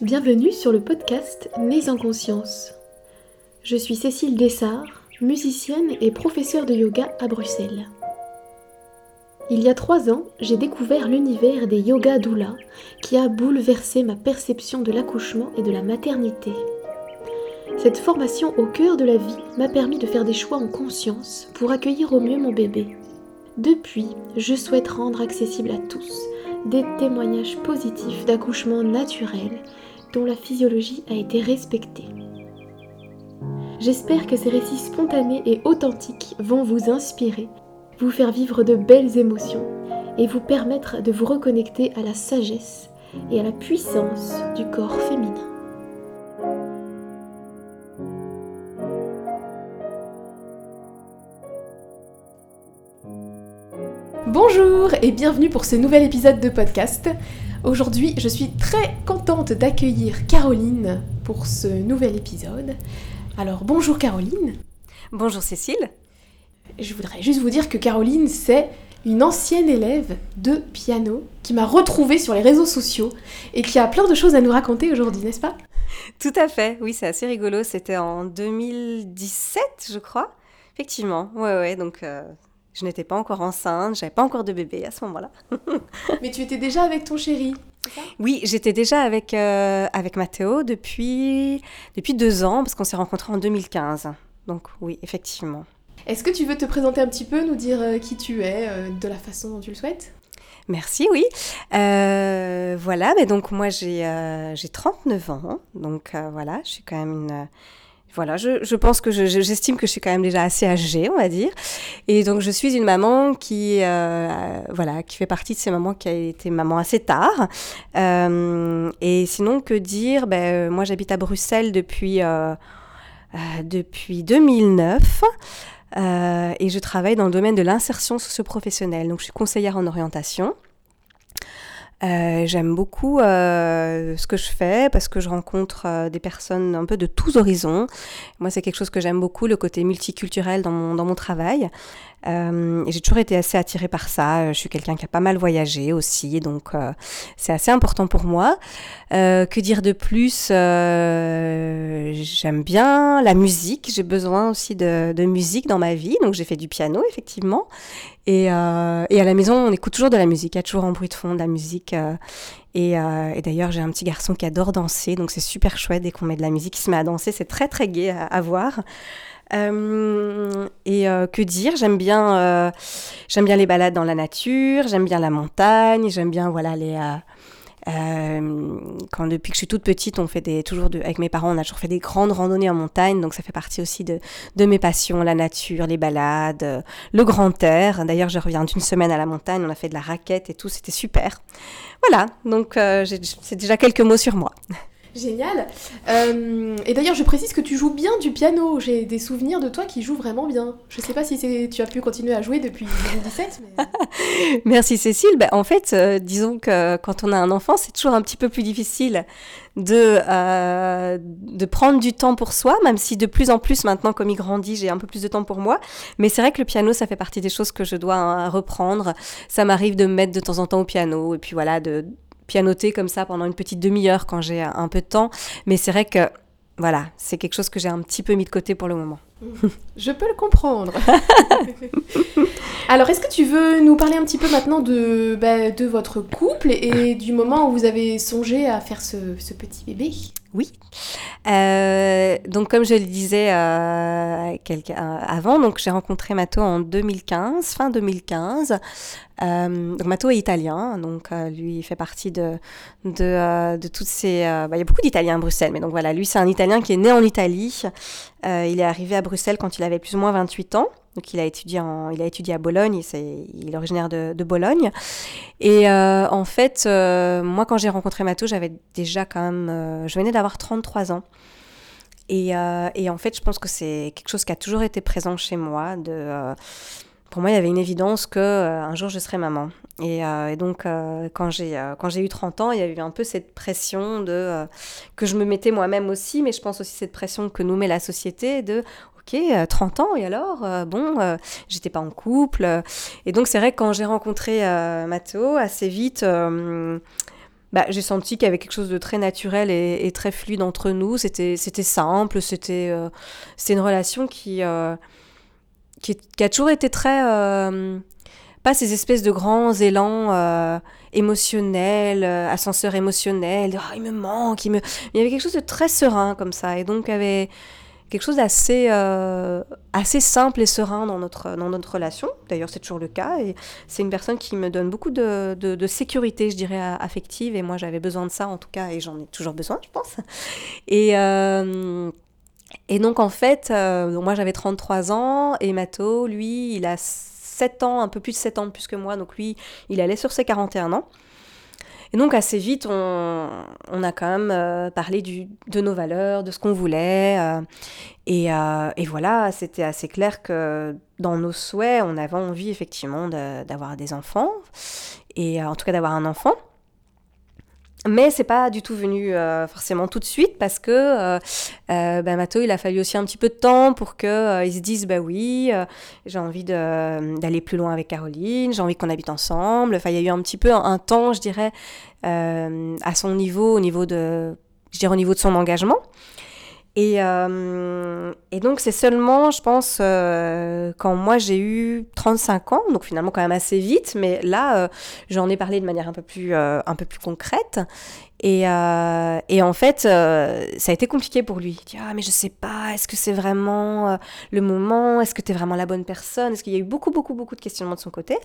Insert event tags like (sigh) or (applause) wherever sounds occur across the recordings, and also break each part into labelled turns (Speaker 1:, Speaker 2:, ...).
Speaker 1: Bienvenue sur le podcast Nés en conscience. Je suis Cécile Dessart, musicienne et professeure de yoga à Bruxelles. Il y a trois ans, j'ai découvert l'univers des yoga doula qui a bouleversé ma perception de l'accouchement et de la maternité. Cette formation au cœur de la vie m'a permis de faire des choix en conscience pour accueillir au mieux mon bébé. Depuis, je souhaite rendre accessible à tous des témoignages positifs d'accouchement naturel dont la physiologie a été respectée. J'espère que ces récits spontanés et authentiques vont vous inspirer, vous faire vivre de belles émotions et vous permettre de vous reconnecter à la sagesse et à la puissance du corps féminin. Bonjour et bienvenue pour ce nouvel épisode de podcast. Aujourd'hui, je suis très contente d'accueillir Caroline pour ce nouvel épisode. Alors, bonjour Caroline.
Speaker 2: Bonjour Cécile.
Speaker 1: Je voudrais juste vous dire que Caroline, c'est une ancienne élève de piano qui m'a retrouvée sur les réseaux sociaux et qui a plein de choses à nous raconter aujourd'hui, n'est-ce pas?
Speaker 2: Tout à fait, oui, c'est assez rigolo. C'était en 2017, je crois. Effectivement, ouais, ouais, donc euh, je n'étais pas encore enceinte, j'avais pas encore de bébé à ce moment-là. (laughs)
Speaker 1: Mais tu étais déjà avec ton chéri
Speaker 2: Oui, j'étais déjà avec, euh, avec Mathéo depuis, depuis deux ans, parce qu'on s'est rencontrés en 2015. Donc oui, effectivement.
Speaker 1: Est-ce que tu veux te présenter un petit peu, nous dire euh, qui tu es, euh, de la façon dont tu le souhaites?
Speaker 2: Merci, oui. voilà, mais donc moi j'ai 39 ans, donc voilà, je suis quand même une voilà, je, pense que j'estime que je suis quand même déjà assez âgée, on va dire. Et donc, je suis une maman qui, euh, voilà, qui fait partie de ces mamans qui a été maman assez tard. Euh, et sinon, que dire? Ben, Moi, j'habite à Bruxelles depuis, euh, depuis 2009. et je travaille dans le domaine de l'insertion socio-professionnelle. Donc, je suis conseillère en orientation. Euh, j'aime beaucoup euh, ce que je fais parce que je rencontre euh, des personnes un peu de tous horizons. Moi, c'est quelque chose que j'aime beaucoup, le côté multiculturel dans mon, dans mon travail. Euh, j'ai toujours été assez attirée par ça. Je suis quelqu'un qui a pas mal voyagé aussi, donc euh, c'est assez important pour moi. Euh, que dire de plus J'aime bien la musique. J'ai besoin aussi de, musique dans ma vie, donc j'ai fait du piano effectivement. Et, à la maison, on écoute toujours de la musique. Il y a toujours un bruit de fond de la musique. Et, d'ailleurs, j'ai un petit garçon qui adore danser, donc c'est super chouette dès qu'on met de la musique, il se met à danser. C'est très très gai à voir. Euh, et euh, que dire? J'aime bien, euh, j'aime bien les balades dans la nature, j'aime bien la montagne, j'aime bien voilà les. quand depuis que je suis toute petite, on fait des toujours de, avec mes parents, on a toujours fait des grandes randonnées en montagne, donc ça fait partie aussi de, de mes passions, la nature, les balades, le grand air. D'ailleurs, je reviens d'une semaine à la montagne, on a fait de la raquette et tout, c'était super. Voilà, donc c'est déjà quelques mots sur moi. (laughs)
Speaker 1: Génial. Euh, et d'ailleurs, je précise que tu joues bien du piano. J'ai des souvenirs de toi qui jouent vraiment bien. Je ne sais pas si tu as pu continuer à jouer depuis 2017. (laughs)
Speaker 2: Merci Cécile. Ben, en fait, euh, disons que quand on a un enfant, c'est toujours un petit peu plus difficile de, euh, de prendre du temps pour soi, même si de plus en plus maintenant, comme il grandit, j'ai un peu plus de temps pour moi. Mais c'est vrai que le piano, ça fait partie des choses que je dois hein, reprendre. Ça m'arrive de me mettre de temps en temps au piano et puis voilà, de pianoter comme ça pendant une petite demi-heure quand j'ai un peu de temps. Mais c'est vrai que, voilà, c'est quelque chose que j'ai un petit peu mis de côté pour le moment. (laughs)
Speaker 1: Je peux le comprendre. (laughs) Alors, est-ce que tu veux nous parler un petit peu maintenant de, bah, de votre couple et du moment où vous avez songé à faire ce, ce petit bébé?
Speaker 2: Oui. Euh, donc, comme je le disais euh, avant, donc j'ai rencontré Mato en 2015, fin 2015. Euh, donc est italien, donc euh, lui il fait partie de, de, euh, de toutes ces... Bah, il y a beaucoup d'Italiens à Bruxelles, mais donc voilà, lui c'est un Italien qui est né en Italie. il est arrivé à Bruxelles quand il avait plus ou moins 28 ans. Donc il a étudié, en, il a étudié à Bologne, il est originaire de, Bologne. Et en fait, moi quand j'ai rencontré Mato, j'avais déjà quand même... je venais d'avoir 33 ans. Et, et, en fait, je pense que c'est quelque chose qui a toujours été présent chez moi, de pour moi, il y avait une évidence que euh, un jour je serais maman. Et, euh, donc, euh, quand j'ai quand j'ai eu 30 ans, il y a eu un peu cette pression de que je me mettais moi-même aussi, mais je pense aussi cette pression que nous met la société de ok, 30 ans et alors bon, j'étais pas en couple. Et donc c'est vrai que quand j'ai rencontré Mathéo, assez vite bah, j'ai senti qu'il y avait quelque chose de très naturel et, très fluide entre nous. C'était, simple, c'était, euh, une relation qui, euh, qui, a toujours été très... Euh, pas ces espèces de grands élans émotionnels, ascenseurs émotionnels, oh, il me manque, il me... Il y avait quelque chose de très serein comme ça. Et donc, avait quelque chose d'assez euh, simple et serein dans notre, relation. D'ailleurs, c'est toujours le cas. C'est une personne qui me donne beaucoup de, de, sécurité, je dirais, affective. Et moi, j'avais besoin de ça, en tout cas, et j'en ai toujours besoin, je pense. Et, euh, et donc, en fait, euh, moi, j'avais 33 ans, et Mato, lui, il a 7 ans, un peu plus de 7 ans de plus que moi. Donc, lui, il allait sur ses 41 ans. Et donc assez vite, on, on a quand même euh, parlé du, de nos valeurs, de ce qu'on voulait. Euh, et, euh, et, voilà, c'était assez clair que dans nos souhaits, on avait envie effectivement d'avoir des enfants, et en tout cas d'avoir un enfant. Mais c'est pas du tout venu euh, forcément tout de suite parce que euh, euh bah, Mato, il a fallu aussi un petit peu de temps pour qu'il euh, il se dise bah oui, j'ai envie d'aller plus loin avec Caroline, j'ai envie qu'on habite ensemble. Enfin, il y a eu un petit peu un, temps, je dirais, à son niveau, au niveau de, je au niveau de son engagement. Et, euh, et, donc, c'est seulement, je pense, euh, quand moi j'ai eu 35 ans, donc finalement quand même assez vite, mais là, euh, j'en ai parlé de manière un peu plus, un peu plus concrète. Et, en fait, ça a été compliqué pour lui. Il dit Ah, mais je sais pas, est-ce que c'est vraiment le moment? Est-ce que tu es vraiment la bonne personne? Est-ce qu'il y a eu beaucoup, beaucoup, beaucoup de questionnements de son côté?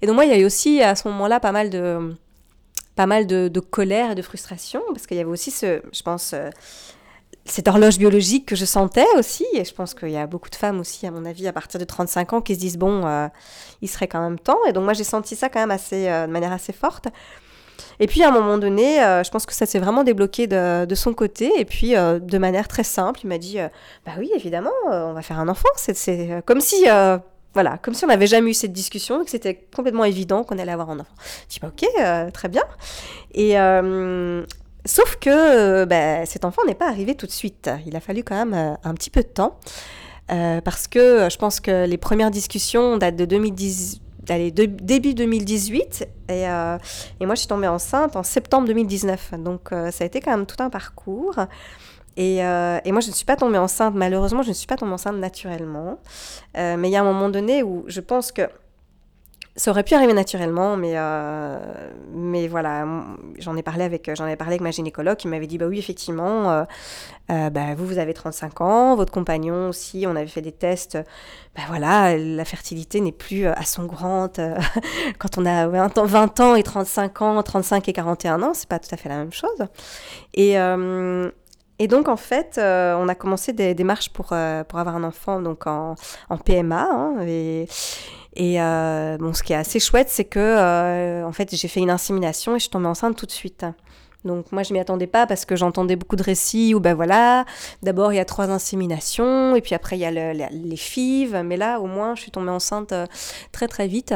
Speaker 2: Et donc, moi, il y a eu aussi à ce moment-là pas mal de, pas mal de colère et de frustration, parce qu'il y avait aussi ce, je pense, cette horloge biologique que je sentais aussi, et je pense qu'il y a beaucoup de femmes aussi, à mon avis, à partir de 35 ans, qui se disent, bon, euh, il serait quand même temps. Et donc moi, j'ai senti ça quand même assez, euh, de manière assez forte. Et puis à un moment donné, euh, je pense que ça s'est vraiment débloqué de, de, son côté. Et puis de manière très simple, il m'a dit, bah oui, évidemment, on va faire un enfant. C'est comme si... voilà, comme si on n'avait jamais eu cette discussion, que c'était complètement évident qu'on allait avoir un enfant. Je dis, bah, ok, très bien. Et, Sauf que euh, bah, cet enfant n'est pas arrivé tout de suite. Il a fallu quand même euh, un petit peu de temps. Euh, parce que je pense que les premières discussions datent de 2010, allez, début 2018. Et, et, moi, je suis tombée enceinte en septembre 2019. Donc, ça a été quand même tout un parcours. Et, moi, je ne suis pas tombée enceinte, malheureusement, je ne suis pas tombée enceinte naturellement. mais il y a un moment donné où je pense que ça aurait pu arriver naturellement, mais, euh, mais voilà, j'en ai parlé avec, j'en ai parlé avec ma gynécologue qui m'avait dit, bah oui, effectivement, euh, euh, bah, vous, vous avez 35 ans, votre compagnon aussi, on avait fait des tests, bah voilà, la fertilité n'est plus à son grande quand on a 20 ans, 20 ans et 35 ans, 35 et 41 ans, c'est pas tout à fait la même chose. Et, et donc, en fait, on a commencé des démarches pour, pour avoir un enfant donc en, en PMA. Hein, et euh, bon, ce qui est assez chouette, c'est que euh, en fait, j'ai fait une insémination et je suis tombée enceinte tout de suite. Donc moi je m'y attendais pas parce que j'entendais beaucoup de récits où ben voilà, d'abord il y a trois inséminations et puis après il y a les FIV, mais là au moins je suis tombée enceinte euh, très très vite.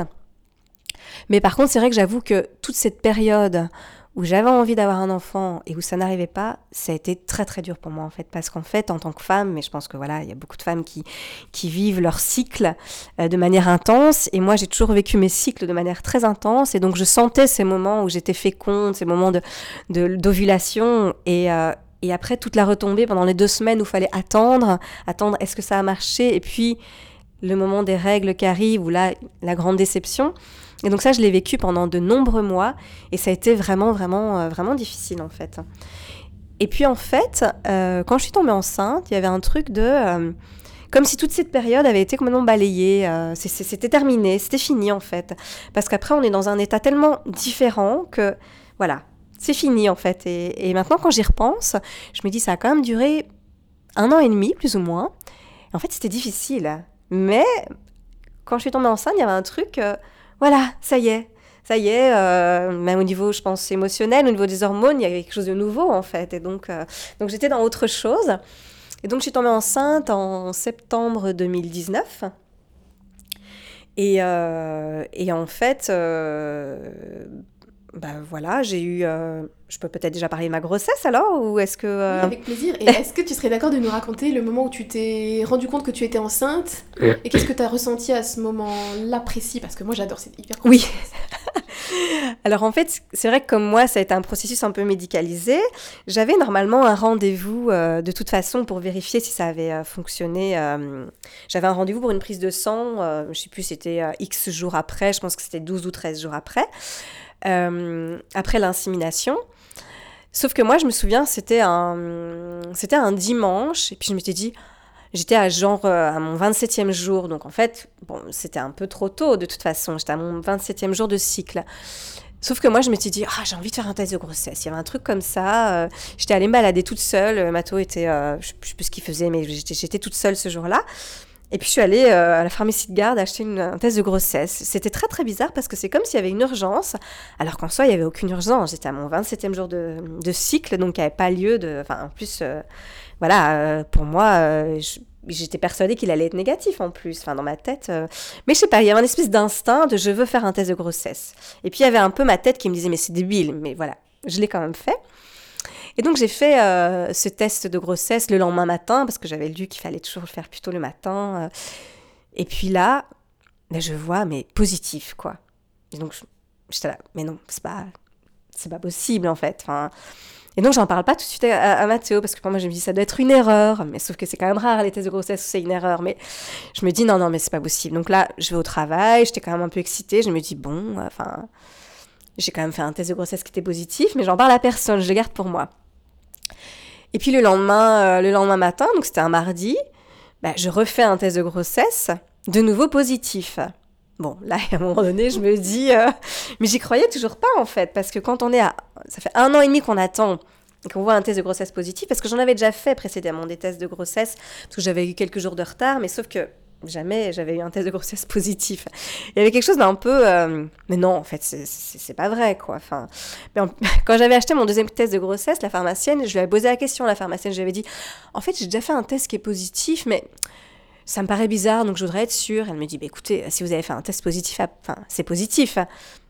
Speaker 2: Mais par contre c'est vrai que j'avoue que toute cette période où j'avais envie d'avoir un enfant et où ça n'arrivait pas, ça a été très très dur pour moi en fait, parce qu'en fait en tant que femme, mais je pense que voilà, il y a beaucoup de femmes qui, qui vivent leur cycle euh, de manière intense, et moi j'ai toujours vécu mes cycles de manière très intense, et donc je sentais ces moments où j'étais féconde, ces moments de d'ovulation, et, euh, et après toute la retombée pendant les deux semaines où il fallait attendre, attendre est-ce que ça a marché, et puis le moment des règles qui arrivent, ou là la grande déception. Et donc ça, je l'ai vécu pendant de nombreux mois et ça a été vraiment, vraiment, euh, vraiment difficile en fait. Et puis en fait, euh, quand je suis tombée enceinte, il y avait un truc de... Euh, comme si toute cette période avait été complètement balayée, c'était terminé, c'était fini en fait. Parce qu'après, on est dans un état tellement différent que, voilà, c'est fini en fait. Et maintenant, quand j'y repense, je me dis, ça a quand même duré un an et demi, plus ou moins. en fait, c'était difficile. Mais quand je suis tombée enceinte, il y avait un truc voilà, ça y est. Ça y est, euh, même au niveau, je pense, émotionnel, au niveau des hormones, il y avait quelque chose de nouveau, en fait. Et donc, euh, donc j'étais dans autre chose. Et donc, je suis tombée enceinte en septembre 2019. Et, euh, et en fait, ben voilà, j'ai eu. Euh, je peux peut-être déjà parler de ma grossesse alors Ou est-ce que.
Speaker 1: Euh, avec plaisir. Et (laughs) est-ce que tu serais d'accord de nous raconter le moment où tu t'es rendu compte que tu étais enceinte Et qu'est-ce que tu as ressenti à ce moment-là précis? Parce que moi j'adore, c'est hyper
Speaker 2: Oui (laughs) Alors en fait, c'est vrai que comme moi, ça a été un processus un peu médicalisé. J'avais normalement un rendez-vous euh, de toute façon pour vérifier si ça avait euh, fonctionné. Euh, j'avais un rendez-vous pour une prise de sang, je ne sais plus, c'était X jours après, je pense que c'était 12 ou 13 jours après, après l'insémination. Sauf que moi, je me souviens, c'était un, c'était un dimanche, et puis je m'étais dit, J'étais à genre à mon 27e jour, donc en fait, bon, c'était un peu trop tôt de toute façon. J'étais à mon 27e jour de cycle. Sauf que moi, je m'étais dit, ah, j'ai envie de faire un test de grossesse. Il y avait un truc comme ça. Euh, j'étais allée me balader toute seule. Mato était, euh, je, ne sais plus ce qu'il faisait, mais j'étais toute seule ce jour-là. Et puis je suis allée euh, à la pharmacie de garde acheter une, un test de grossesse. C'était très très bizarre parce que c'est comme s'il y avait une urgence, alors qu'en soi il n'y avait aucune urgence. J'étais à mon 27e jour de, cycle, donc il n'y avait pas lieu de... Enfin en plus, voilà, pour moi, j'étais persuadée qu'il allait être négatif en plus, enfin dans ma tête. Euh. Mais je sais pas, il y avait une espèce d'instinct de je veux faire un test de grossesse. Et puis il y avait un peu ma tête qui me disait mais c'est débile, mais voilà, je l'ai quand même fait. Et donc j'ai fait euh, ce test de grossesse le lendemain matin parce que j'avais lu qu'il fallait toujours le faire plutôt le matin. Euh. Et puis là, ben, je vois mais positif quoi. Et donc j'étais là, mais non, c'est pas, c'est pas possible en fait. Et donc, j'en parle pas tout de suite à, Mathéo, parce que pour moi, je me dis, ça doit être une erreur. Mais sauf que c'est quand même rare, les tests de grossesse, c'est une erreur. Mais je me dis, non, non, mais c'est pas possible. Donc là, je vais au travail, j'étais quand même un peu excitée. Je me dis, bon, enfin, j'ai quand même fait un test de grossesse qui était positif, mais j'en parle à personne, je le garde pour moi. Et puis le lendemain, euh, le lendemain matin, donc c'était un mardi, bah, je refais un test de grossesse, de nouveau positif. Bon, là, (laughs) à un moment donné, je me dis, euh, mais j'y croyais toujours pas en fait, parce que quand on est à, ça fait un an et demi qu'on attend et qu'on voit un test de grossesse positif, parce que j'en avais déjà fait précédemment des tests de grossesse, parce que j'avais eu quelques jours de retard, mais sauf que jamais j'avais eu un test de grossesse (laughs) positif. Il y avait quelque chose d'un peu, euh, mais non, en fait, c'est pas vrai, quoi. Enfin, (laughs) quand j'avais acheté mon deuxième test de grossesse, la pharmacienne, je lui avais posé la question, la pharmacienne, je lui avais dit, en fait, j'ai déjà fait un test qui est positif, mais ça me paraît bizarre, donc je voudrais être sûre. Elle me dit, bah, écoutez, si vous avez fait un test positif, enfin, c'est positif.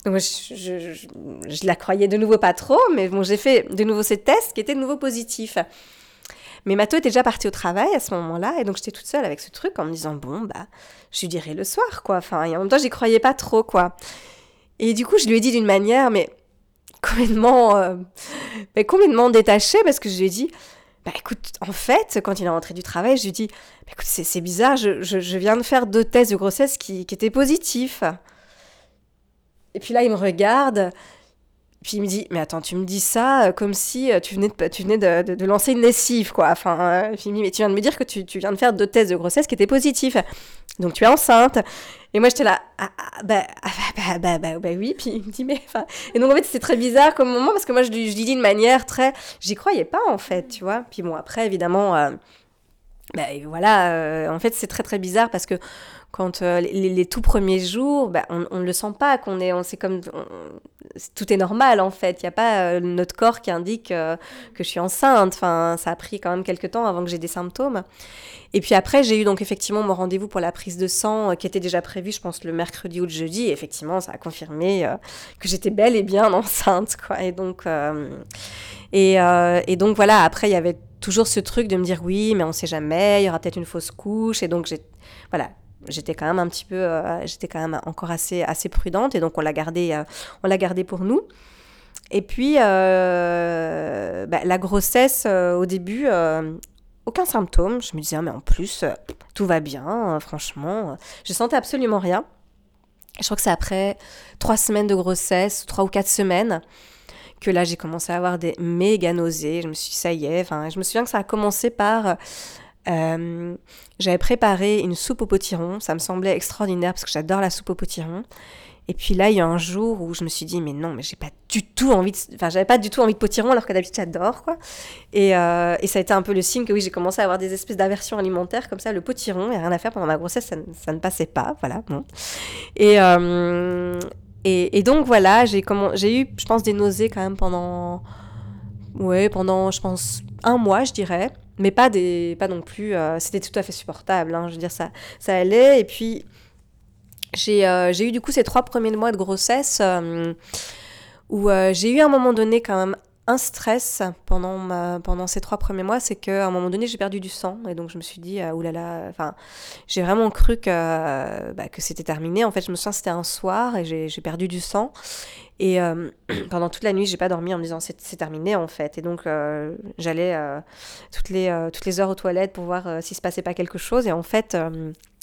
Speaker 2: Donc je, je, la croyais de nouveau pas trop, mais bon, j'ai fait de nouveau ces tests qui étaient de nouveau positifs. Mais Mato était déjà parti au travail à ce moment-là, et donc j'étais toute seule avec ce truc en me disant, bon, bah, je lui dirai le soir, quoi. Enfin, et en même temps, j'y croyais pas trop, quoi. Et du coup, je lui ai dit d'une manière, mais complètement, euh, mais complètement détachée, parce que je lui ai dit, bah écoute, en fait, quand il est rentré du travail, je lui dis, bah, écoute, c'est bizarre, je, je, viens de faire deux tests de grossesse qui, qui étaient positifs. Et puis là, il me regarde, puis il me dit, mais attends, tu me dis ça euh, comme si euh, tu venais de, tu venais de, de, lancer une lessive, quoi. Enfin, euh, puis il me dit, mais tu viens de me dire que tu, tu, viens de faire deux tests de grossesse qui étaient positifs. Donc tu es enceinte. Et moi, j'étais là, ah, ah bah, ah, bah, bah, bah, bah, oui. Puis il me dit, mais enfin. Et donc en fait, c'est très bizarre comme moment parce que moi, je lui, dis de manière très. J'y croyais pas, en fait, tu vois. Puis bon, après, évidemment. bah, voilà, en fait, c'est très très bizarre parce que quand euh, les, tout premiers jours, bah, on ne le sent pas, qu'on est, on, c'est comme, tout est normal en fait. Il n'y a pas euh, notre corps qui indique euh, que je suis enceinte. Enfin, ça a pris quand même quelques temps avant que j'ai des symptômes. Et puis après, j'ai eu donc effectivement mon rendez-vous pour la prise de sang qui était déjà prévu, je pense, le mercredi ou le jeudi. Effectivement, ça a confirmé que j'étais bel et bien enceinte. Et donc, voilà. Après, il y avait toujours ce truc de me dire oui, mais on ne sait jamais, il y aura peut-être une fausse couche. Et donc, voilà, j'étais quand même un petit peu, euh, j'étais quand même encore assez, assez prudente et donc on l'a gardé, euh, on l'a gardé pour nous. Et puis euh, bah, la grossesse au début, aucun symptôme. Je me disais ah, mais en plus tout va bien, franchement, je sentais absolument rien. Je crois que c'est après trois semaines de grossesse, trois ou quatre semaines, que là j'ai commencé à avoir des méga nausées. Je me suis dit, ça y est. Enfin, je me souviens que ça a commencé par euh, j'avais préparé une soupe au potiron, ça me semblait extraordinaire parce que j'adore la soupe au potiron. Et puis là, il y a un jour où je me suis dit, mais non, mais j'ai pas du tout envie de. Enfin, j'avais pas du tout envie de potiron alors que d'habitude j'adore, quoi. Et, euh, et, ça a été un peu le signe que oui, j'ai commencé à avoir des espèces d'aversions alimentaires comme ça. Le potiron, il n'y a rien à faire pendant ma grossesse, ça, ne passait pas, voilà. Et, euh, et, et, donc voilà, j'ai j'ai eu, je pense, des nausées quand même pendant. Ouais, pendant, je pense, un mois, je dirais mais pas des pas non plus euh, c'était tout à fait supportable hein, je veux dire ça ça allait et puis j'ai euh, eu du coup ces trois premiers mois de grossesse euh, où j'ai eu à un moment donné quand même un stress pendant, ma, pendant ces trois premiers mois, c'est qu'à un moment donné, j'ai perdu du sang. Et donc, je me suis dit, euh, oulala, enfin, j'ai vraiment cru que, bah, que c'était terminé. En fait, je me souviens, c'était un soir et j'ai perdu du sang. Et euh, (clears throat) pendant toute la nuit, j'ai pas dormi en me disant c'est terminé en fait. Et donc euh, j'allais euh, toutes, les, toutes les heures aux toilettes pour voir s'il se passait pas quelque chose. Et en fait,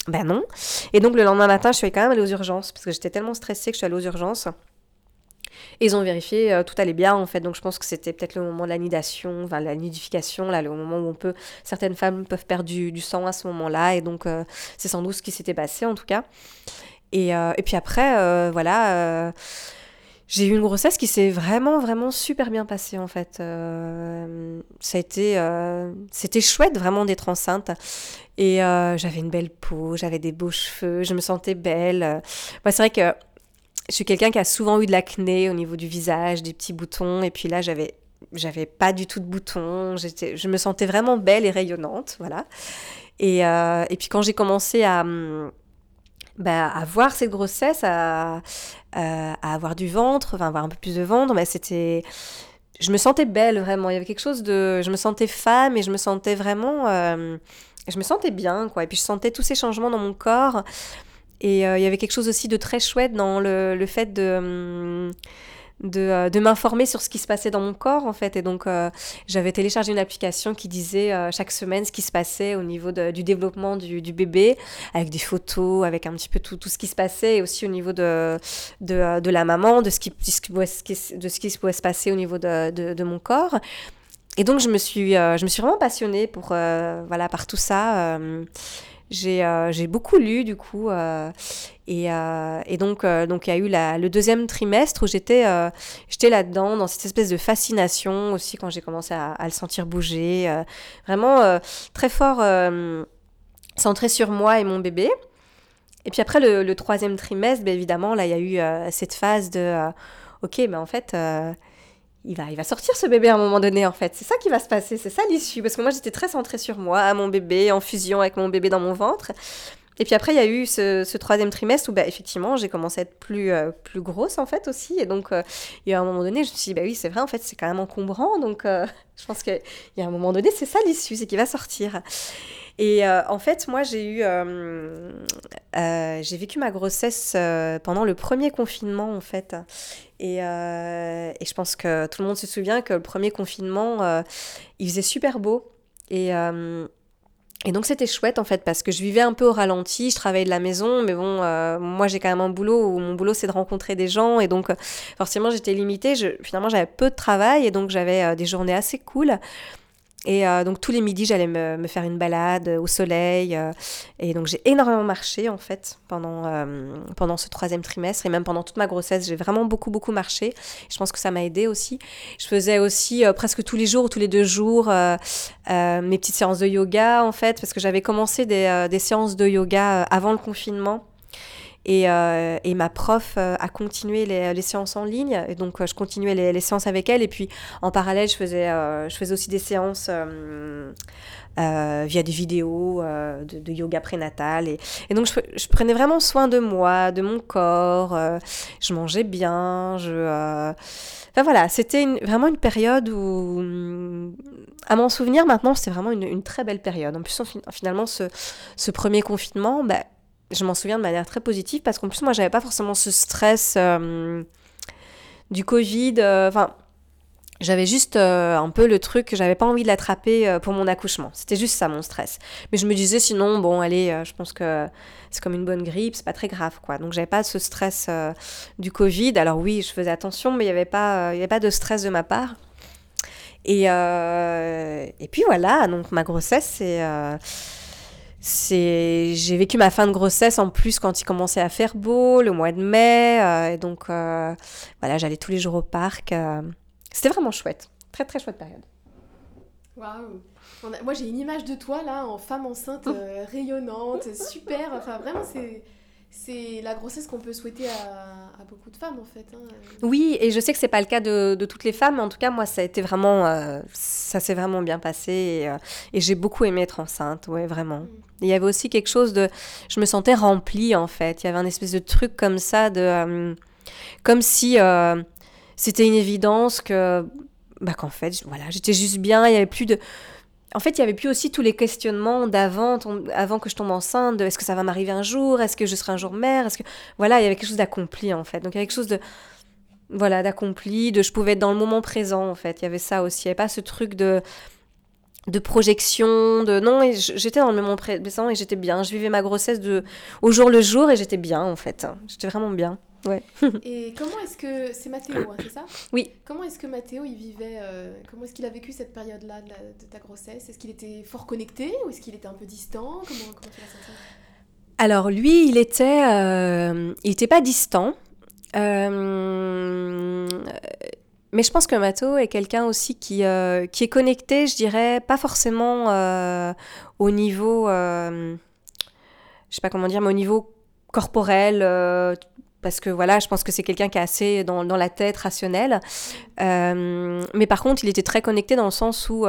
Speaker 2: ben non. Et donc le lendemain matin, je suis quand même allée aux urgences parce que j'étais tellement stressée que je suis allée aux urgences. Et ils ont vérifié, tout allait bien en fait. Donc je pense que c'était peut-être le moment de la nidation, enfin la nidification, là, le moment où on peut, certaines femmes peuvent perdre du, sang à ce moment-là. Et donc c'est sans doute ce qui s'était passé en tout cas. Et, et puis après, voilà j'ai eu une grossesse qui s'est vraiment, vraiment super bien passée en fait. Euh, ça a été, euh, c'était chouette vraiment d'être enceinte. Et euh, j'avais une belle peau, j'avais des beaux cheveux, je me sentais belle. c'est vrai que je suis quelqu'un qui a souvent eu de l'acné au niveau du visage, des petits boutons. Et puis là, j'avais, j'avais pas du tout de boutons. J'étais, je me sentais vraiment belle et rayonnante, voilà. Et, et puis quand j'ai commencé à hum, bah, à voir cette grossesse, à, avoir du ventre, enfin avoir un peu plus de ventre, mais c'était... Je me sentais belle vraiment, il y avait quelque chose de... Je me sentais femme et je me sentais vraiment... Euh, je me sentais bien, quoi. Et puis je sentais tous ces changements dans mon corps. Et euh, il y avait quelque chose aussi de très chouette dans le, le fait de... Hum, euh, de, m'informer sur ce qui se passait dans mon corps en fait. Et donc euh, j'avais téléchargé une application qui disait euh, chaque semaine ce qui se passait au niveau du développement du, bébé, avec des photos, avec un petit peu tout, tout ce qui se passait, et aussi au niveau de, de, la maman, de ce, qui, de ce qui pouvait se passer au niveau de, de mon corps. Et donc je me suis, je me suis vraiment passionnée pour, voilà, par tout ça. Euh, j'ai beaucoup lu du coup euh, et, euh, et, donc donc il y a eu la, le deuxième trimestre où j'étais là-dedans dans cette espèce de fascination aussi quand j'ai commencé à, le sentir bouger vraiment très fort centré sur moi et mon bébé. Et puis après le, troisième trimestre bien évidemment là il y a eu cette phase de ok mais en fait il va, il va sortir ce bébé à un moment donné, en fait. C'est ça qui va se passer, c'est ça l'issue. Parce que moi, j'étais très centrée sur moi, à mon bébé, en fusion avec mon bébé dans mon ventre. Et puis après, il y a eu ce, troisième trimestre où, bah, effectivement, j'ai commencé à être plus, euh, plus grosse, en fait, aussi. Et donc, euh, il y a un moment donné, je me suis dit, bah oui, c'est vrai, en fait, c'est quand même encombrant. Donc, euh, (laughs) je pense qu'il y a un moment donné, c'est ça l'issue, c'est qu'il va sortir. Et en fait, moi, j'ai eu, j'ai vécu ma grossesse pendant le premier confinement, en fait. Et, et, je pense que tout le monde se souvient que le premier confinement, il faisait super beau. Et et donc c'était chouette en fait parce que je vivais un peu au ralenti, je travaillais de la maison, mais bon, euh, moi j'ai quand même un boulot où mon boulot c'est de rencontrer des gens et donc forcément j'étais limitée. Je, finalement j'avais peu de travail et donc j'avais euh, des journées assez cool. Et euh, donc tous les midis, j'allais me, faire une balade au soleil. Euh, et donc j'ai énormément marché en fait pendant, euh, pendant ce troisième trimestre et même pendant toute ma grossesse. J'ai vraiment beaucoup beaucoup marché. Je pense que ça m'a aidé aussi. Je faisais aussi presque tous les jours, tous les deux jours, mes petites séances de yoga en fait parce que j'avais commencé des, des séances de yoga avant le confinement. Et, euh, et, ma prof euh, a continué les, les, séances en ligne. Et donc, euh, je continuais les, séances avec elle. Et puis, en parallèle, je faisais, je faisais aussi des séances via des vidéos de, yoga prénatal. Et, donc, je, prenais vraiment soin de moi, de mon corps. je mangeais bien. Je, enfin, voilà, c'était vraiment une période où, à mon souvenir, maintenant, c'était vraiment une, très belle période. En plus, finalement, ce, ce premier confinement, bah, je m'en souviens de manière très positive parce qu'en plus, moi, j'avais pas forcément ce stress euh, du Covid. Euh, enfin, j'avais juste euh, un peu le truc que j'avais pas envie de l'attraper pour mon accouchement. C'était juste ça, mon stress. Mais je me disais, sinon, bon, allez, je pense que c'est comme une bonne grippe, c'est pas très grave, quoi. Donc, j'avais pas ce stress du Covid. Alors, oui, je faisais attention, mais il n'y avait, pas, avait pas de stress de ma part. Et, et puis voilà, donc ma grossesse, c'est c'est j'ai vécu ma fin de grossesse en plus quand il commençait à faire beau le mois de mai euh, et donc euh, voilà j'allais tous les jours au parc euh. c'était vraiment chouette. Très très chouette période.
Speaker 1: Waouh. Moi j'ai une image de toi là en femme enceinte rayonnante super. Enfin vraiment c'est c'est la grossesse qu'on peut souhaiter à, beaucoup de femmes en fait. Hein.
Speaker 2: Oui, et je sais que c'est pas le cas de, de, toutes les femmes, en tout cas moi ça a été vraiment, euh, ça s'est vraiment bien passé et, euh, et j'ai beaucoup aimé être enceinte, ouais vraiment. Mm. Il y avait aussi quelque chose de, je me sentais remplie en fait. Il y avait un espèce de truc comme ça de, euh, comme si c'était une évidence que bah, qu'en fait, voilà, j'étais juste bien, il y avait plus de... En fait, il y avait plus aussi tous les questionnements d'avant, avant que je tombe enceinte, est-ce que ça va m'arriver un jour, est-ce que je serai un jour mère, est-ce que... Voilà, il y avait quelque chose d'accompli, en fait. Donc, il y avait quelque chose de... Voilà, d'accompli, de je pouvais être dans le moment présent, en fait. Il y avait ça aussi. Il n'y avait pas ce truc de de projection, de non, j'étais dans le moment présent et j'étais bien. Je vivais ma grossesse de au jour le jour et j'étais bien en fait. J'étais vraiment bien. Ouais. (laughs)
Speaker 1: et comment est-ce que c'est Mathéo, hein, c'est ça (coughs)
Speaker 2: Oui.
Speaker 1: Comment est-ce que Mathéo il vivait euh, Comment est-ce qu'il a vécu cette période-là de, ta grossesse? Est-ce qu'il était fort connecté ou est-ce qu'il était un peu distant? Comment, comment tu l'as senti?
Speaker 2: Alors lui, il était, euh, il était pas distant. Euh, mais je pense que Mato est quelqu'un aussi qui, euh, qui est connecté, je dirais, pas forcément euh, au niveau, euh, je sais pas comment dire, mais au niveau corporel, parce que voilà, je pense que c'est quelqu'un qui est assez dans, la tête, rationnel. mais par contre, il était très connecté dans le sens où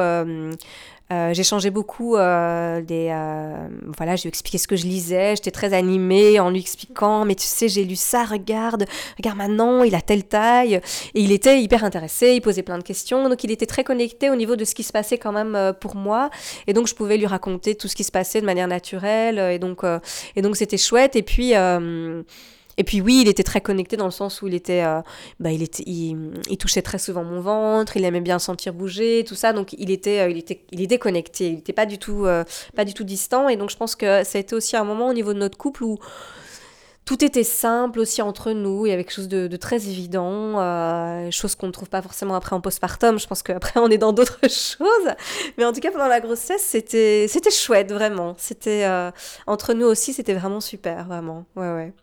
Speaker 2: euh, j'ai changé beaucoup euh, des. Euh, voilà, je lui expliqué ce que je lisais. J'étais très animée en lui expliquant. Mais tu sais, j'ai lu ça. Regarde, regarde maintenant, il a telle taille. Et il était hyper intéressé. Il posait plein de questions. Donc, il était très connecté au niveau de ce qui se passait quand même pour moi. Et donc, je pouvais lui raconter tout ce qui se passait de manière naturelle. Et donc, et donc, c'était chouette. Et puis. Et puis oui, il était très connecté dans le sens où il était, euh, bah, il était, il, touchait très souvent mon ventre, il aimait bien sentir bouger, tout ça. Donc il était, euh, il était, il était connecté. Il n'était pas du tout, euh, pas du tout distant. Et donc je pense que ça a été aussi un moment au niveau de notre couple où tout était simple aussi entre nous. Il y avait quelque chose de, très évident, chose qu'on ne trouve pas forcément après en postpartum. Je pense qu'après on est dans d'autres (laughs) choses. Mais en tout cas pendant la grossesse, c'était, c'était chouette vraiment. C'était entre nous aussi, c'était vraiment super, vraiment. Ouais ouais.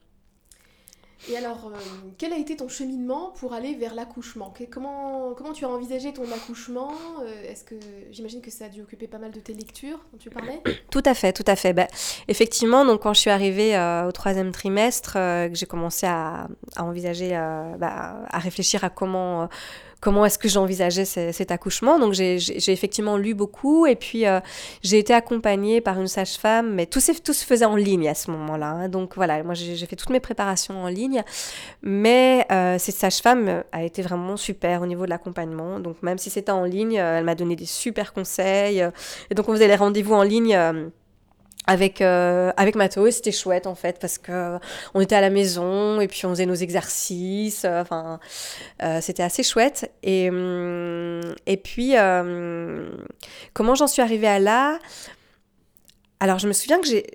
Speaker 1: Et alors, euh, quel a été ton cheminement pour aller vers l'accouchement comment, comment tu as envisagé ton accouchement euh, Est-ce que j'imagine que ça a dû occuper pas mal de tes lectures dont tu parlais (coughs)
Speaker 2: Tout à fait, tout à fait. Bah, effectivement, donc quand je suis arrivée euh, au troisième trimestre, que j'ai commencé à, à envisager, bah, à réfléchir à comment comment est-ce que j'envisageais cet accouchement. Donc j'ai effectivement lu beaucoup et puis euh, j'ai été accompagnée par une sage-femme, mais tout, tout se faisait en ligne à ce moment-là. Hein. Donc voilà, moi j'ai fait toutes mes préparations en ligne, mais euh, cette sage-femme a été vraiment super au niveau de l'accompagnement. Donc même si c'était en ligne, euh, elle m'a donné des super conseils. et donc on faisait les rendez-vous en ligne avec euh, avec Mato c'était chouette en fait parce que on était à la maison et puis on faisait nos exercices euh, enfin euh, c'était assez chouette. Et hum, et puis comment j'en suis arrivée à là? Alors je me souviens que j'ai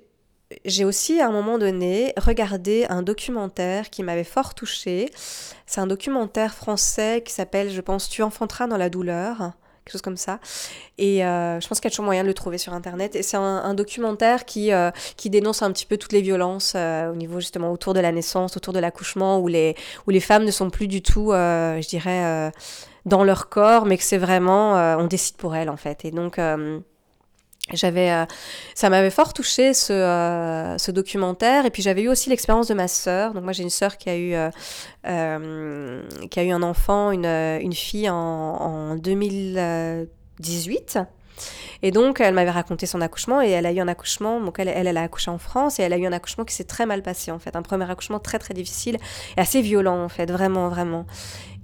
Speaker 2: j'ai aussi à un moment donné regardé un documentaire qui m'avait fort touchée. C'est un documentaire français qui s'appelle je pense tu enfanteras dans la douleur quelque chose comme ça. Et euh, je pense qu'il y a toujours moyen de le trouver sur Internet. Et c'est un, documentaire qui, euh, qui dénonce un petit peu toutes les violences euh, au niveau justement autour de la naissance, autour de l'accouchement, où les, où les femmes ne sont plus du tout, je dirais, dans leur corps, mais que c'est vraiment, on décide pour elles en fait. Et donc j'avais euh, ça m'avait fort touché ce, euh, ce, documentaire. Et puis j'avais eu aussi l'expérience de ma sœur. Donc moi j'ai une sœur qui a eu euh, qui a eu un enfant une, une fille en, en 2018 et donc, elle m'avait raconté son accouchement et elle a eu un accouchement, donc elle, elle, a accouché en France et elle a eu un accouchement qui s'est très mal passé en fait, un premier accouchement très très difficile et assez violent en fait, vraiment vraiment.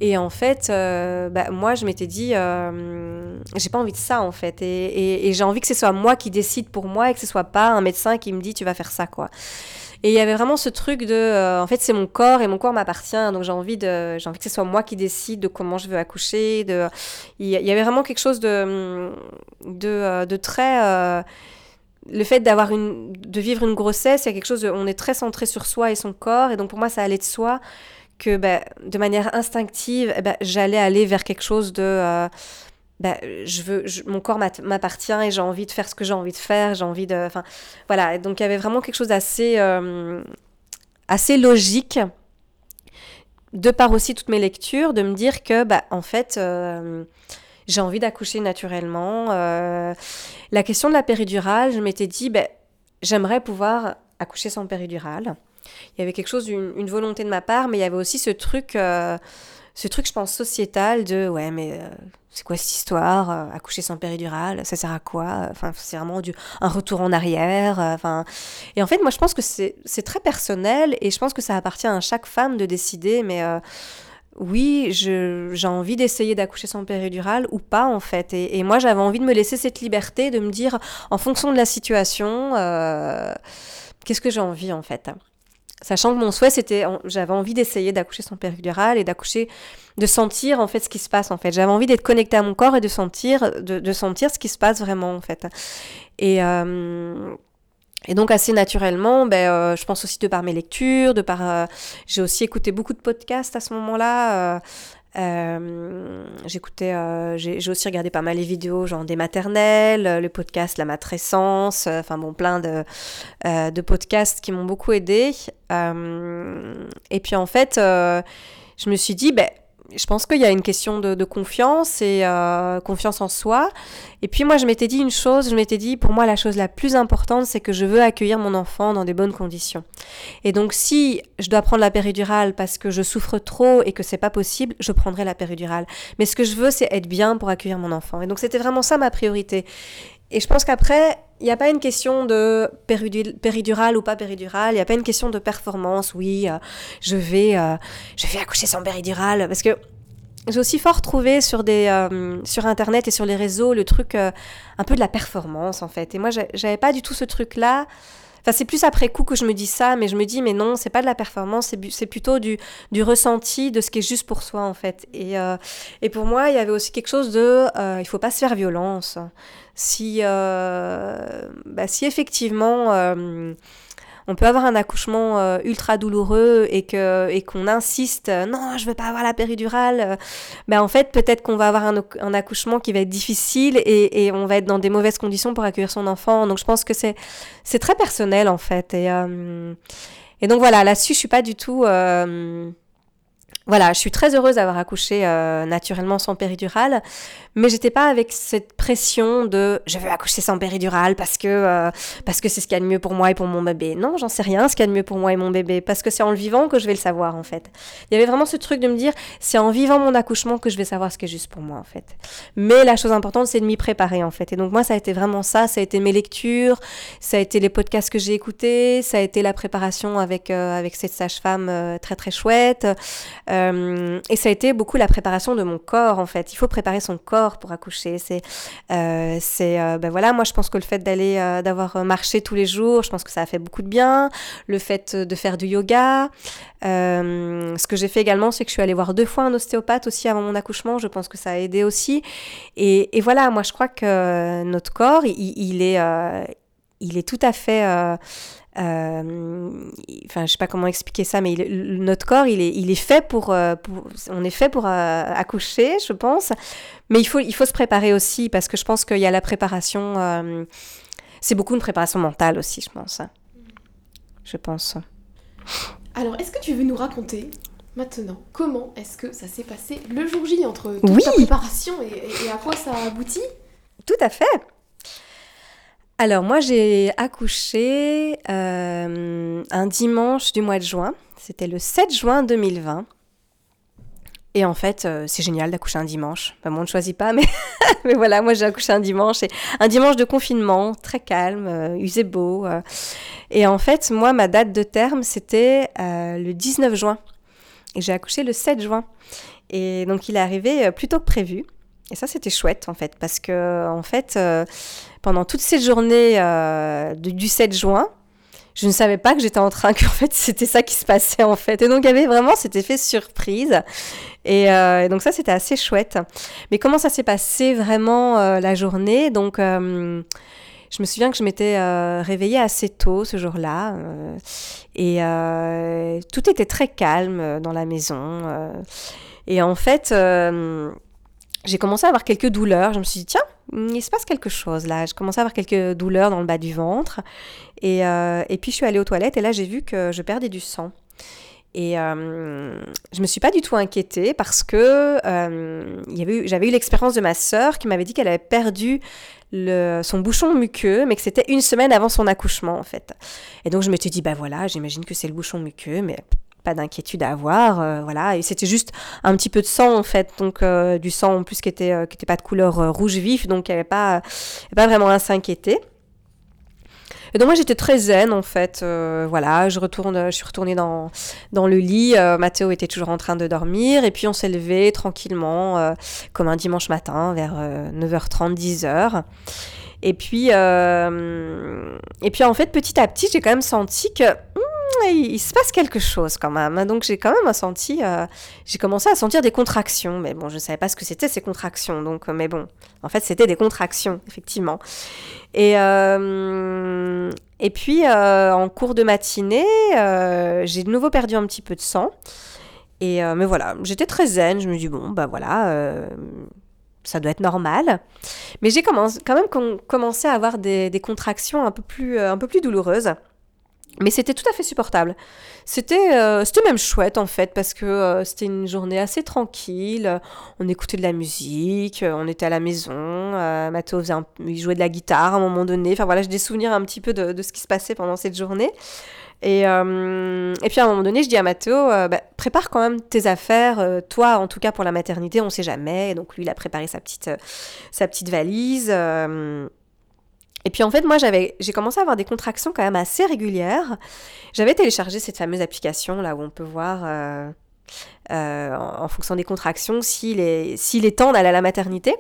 Speaker 2: Et en fait, euh, bah, moi, je m'étais dit, euh, j'ai pas envie de ça, en fait. Et, j'ai envie que ce soit moi qui décide pour moi et que ce soit pas un médecin qui me dit, tu vas faire ça, quoi. Et il y avait vraiment ce truc de, euh, en fait, c'est mon corps et mon corps m'appartient, donc j'ai envie de, j'ai envie que ce soit moi qui décide de comment je veux accoucher. De, il y avait vraiment quelque chose de, de, de très le fait d'avoir une de vivre une grossesse, il y a quelque chose de, on est très centré sur soi et son corps et donc pour moi ça allait de soi que bah, de manière instinctive, eh ben, j'allais aller vers quelque chose de... Euh, bah, je veux, mon corps m'appartient et j'ai envie de faire ce que j'ai envie de faire, j'ai envie de... Enfin, voilà, donc il y avait vraiment quelque chose d'assez euh, assez logique, de par aussi toutes mes lectures, de me dire que, bah, en fait... Euh, j'ai envie d'accoucher naturellement. la question de la péridurale, je m'étais dit, ben, j'aimerais pouvoir accoucher sans péridurale il y avait quelque chose, une, volonté de ma part, mais il y avait aussi ce truc, euh, ce truc, je pense, sociétal de ouais, mais euh, c'est quoi cette histoire euh, Accoucher sans péridurale, ça sert à quoi Enfin, c'est vraiment du, un retour en arrière. Enfin, et en fait, moi, je pense que c'est très personnel et je pense que ça appartient à chaque femme de décider, mais oui, j'ai envie d'essayer d'accoucher sans péridurale ou pas en fait. Et, moi, j'avais envie de me laisser cette liberté de me dire, en fonction de la situation, euh, qu'est-ce que j'ai envie en fait. Sachant que mon souhait, c'était, j'avais envie d'essayer d'accoucher sans péridurale et d'accoucher, de sentir en fait ce qui se passe en fait. J'avais envie d'être connectée à mon corps et de sentir, de, sentir ce qui se passe vraiment en fait. Et euh, et donc assez naturellement, ben, euh, je pense aussi de par mes lectures, de par, euh, j'ai aussi écouté beaucoup de podcasts à ce moment-là. Euh, j'écoutais, j'ai aussi regardé pas mal les vidéos, genre des maternelles, le podcast La Matrescence, enfin bon, plein de, de podcasts qui m'ont beaucoup aidé. et puis en fait, je me suis dit, ben je pense qu'il y a une question de, confiance et euh, confiance en soi. Et puis moi, je m'étais dit une chose, je m'étais dit, pour moi, la chose la plus importante, c'est que je veux accueillir mon enfant dans des bonnes conditions. Et donc, si je dois prendre la péridurale parce que je souffre trop et que c'est pas possible, je prendrai la péridurale. Mais ce que je veux, c'est être bien pour accueillir mon enfant. Et donc, c'était vraiment ça ma priorité. Et je pense qu'après, il n'y a pas une question de péridurale ou pas péridurale, il n'y a pas une question de performance, oui, euh, je, vais, euh, je vais accoucher sans péridurale, parce que j'ai aussi fort trouvé sur, des, euh, sur Internet et sur les réseaux le truc un peu de la performance, en fait. Et moi, j'avais pas du tout ce truc-là. Enfin, c'est plus après coup que je me dis ça, mais je me dis, mais non, c'est pas de la performance, c'est plutôt du, du ressenti de ce qui est juste pour soi, en fait. Et, et pour moi, il y avait aussi quelque chose de, il faut pas se faire violence si, euh, bah, si effectivement euh, on peut avoir un accouchement euh, ultra douloureux et que et qu'on insiste non je veux pas avoir la péridurale ben en fait peut-être qu'on va avoir un, un, accouchement qui va être difficile et, et, on va être dans des mauvaises conditions pour accueillir son enfant. Donc je pense que c'est c'est très personnel en fait. Et et donc voilà là-dessus je suis pas du tout voilà, je suis très heureuse d'avoir accouché naturellement sans péridurale, mais j'étais pas avec cette pression de je veux accoucher sans péridurale parce que euh, parce que c'est ce qu'il y a de mieux pour moi et pour mon bébé. Non, j'en sais rien ce qu'il y a de mieux pour moi et mon bébé parce que c'est en le vivant que je vais le savoir en fait. Il y avait vraiment ce truc de me dire c'est en vivant mon accouchement que je vais savoir ce qui est juste pour moi en fait. Mais la chose importante c'est de m'y préparer en fait. Et donc moi ça a été vraiment ça, ça a été mes lectures, ça a été les podcasts que j'ai écoutés, ça a été la préparation avec euh, avec cette sage-femme euh, très très chouette et ça a été beaucoup la préparation de mon corps en fait. Il faut préparer son corps pour accoucher. C'est, euh, c'est, euh, ben voilà, moi je pense que le fait d'aller, euh, d'avoir marché tous les jours, je pense que ça a fait beaucoup de bien. Le fait de faire du yoga. ce que j'ai fait également, c'est que je suis allée voir deux fois un ostéopathe aussi avant mon accouchement. Je pense que ça a aidé aussi. Et, voilà, moi je crois que notre corps, il est, il est tout à fait euh, enfin, je sais pas comment expliquer ça, mais notre corps, il est, il est fait pour, euh, on est fait pour euh, accoucher, je pense. Mais il faut, il faut se préparer aussi, parce que je pense qu'il y a la préparation. c'est beaucoup une préparation mentale aussi, je pense. Je pense.
Speaker 1: Alors, est-ce que tu veux nous raconter maintenant comment est-ce que ça s'est passé le jour J entre toute ta préparation et, et à quoi ça aboutit?
Speaker 2: Tout à fait. Alors moi j'ai accouché euh, un dimanche du mois de juin, c'était le 7 juin 2020. Et en fait, euh, c'est génial d'accoucher un dimanche. Enfin, on ne choisit pas, (laughs) mais, voilà, moi j'ai accouché un dimanche. Un dimanche de confinement, très calme, euh, usé beau. Et en fait, moi, ma date de terme, c'était le 19 juin. Et j'ai accouché le 7 juin. Et donc il est arrivé plus tôt que prévu. Et ça, c'était chouette, en fait, parce que, en fait, euh, pendant toute cette journée euh, du 7 juin, je ne savais pas que j'étais en train, (laughs) qu'en fait, c'était ça qui se passait, en fait. Et donc, il y avait vraiment cet effet surprise. Et, euh, donc, ça, c'était assez chouette. Mais comment ça s'est passé vraiment la journée? Donc, je me souviens que je m'étais réveillée assez tôt ce jour-là. et tout était très calme dans la maison. et en fait j'ai commencé à avoir quelques douleurs. Je me suis dit, tiens, il se passe quelque chose là. Je commençais à avoir quelques douleurs dans le bas du ventre. Et, euh, et puis je suis allée aux toilettes et là j'ai vu que je perdais du sang. Et euh, je me suis pas du tout inquiétée parce que euh, j'avais eu l'expérience de ma sœur qui m'avait dit qu'elle avait perdu son bouchon muqueux, mais que c'était une semaine avant son accouchement en fait. Et donc je me suis dit, bah voilà, j'imagine que c'est le bouchon muqueux, mais pas d'inquiétude à avoir, euh, voilà. Et c'était juste un petit peu de sang en fait, donc euh, du sang en plus qui était, euh, qui pas de couleur rouge vif, donc il n'y avait pas, pas vraiment à s'inquiéter. Et donc moi j'étais très zen en fait, voilà, je retourne, je suis retournée dans, dans le lit, Mathéo était toujours en train de dormir, et puis on s'est levé tranquillement, comme un dimanche matin, vers 9h30, 10h. Et puis, et puis en fait, petit à petit, j'ai quand même senti que hmm, il, se passe quelque chose quand même. Donc j'ai quand même senti, j'ai commencé à sentir des contractions, mais bon, je ne savais pas ce que c'était ces contractions. Donc, mais bon, en fait, c'était des contractions, effectivement. Et, euh, et puis, euh, en cours de matinée, euh, j'ai de nouveau perdu un petit peu de sang. Et mais voilà, j'étais très zen. Je me dis, bon, bah voilà, ça doit être normal. Mais j'ai quand même commencé à avoir des, des contractions un peu plus, un peu plus douloureuses. Mais c'était tout à fait supportable. C'était euh, même chouette en fait parce que euh, c'était une journée assez tranquille. On écoutait de la musique, euh, on était à la maison. Euh, faisait il jouait de la guitare à un moment donné. Enfin voilà, j'ai des souvenirs un petit peu de, de, ce qui se passait pendant cette journée. Et, et puis à un moment donné, je dis à Mathéo, bah, prépare quand même tes affaires. toi, en tout cas pour la maternité, on sait jamais. Et donc lui, il a préparé sa petite, sa petite valise. Et puis en fait, moi, j'avais, j'ai commencé à avoir des contractions quand même assez régulières. J'avais téléchargé cette fameuse application là où on peut voir euh, euh, en, fonction des contractions s'il est, s'il est temps d'aller à la maternité.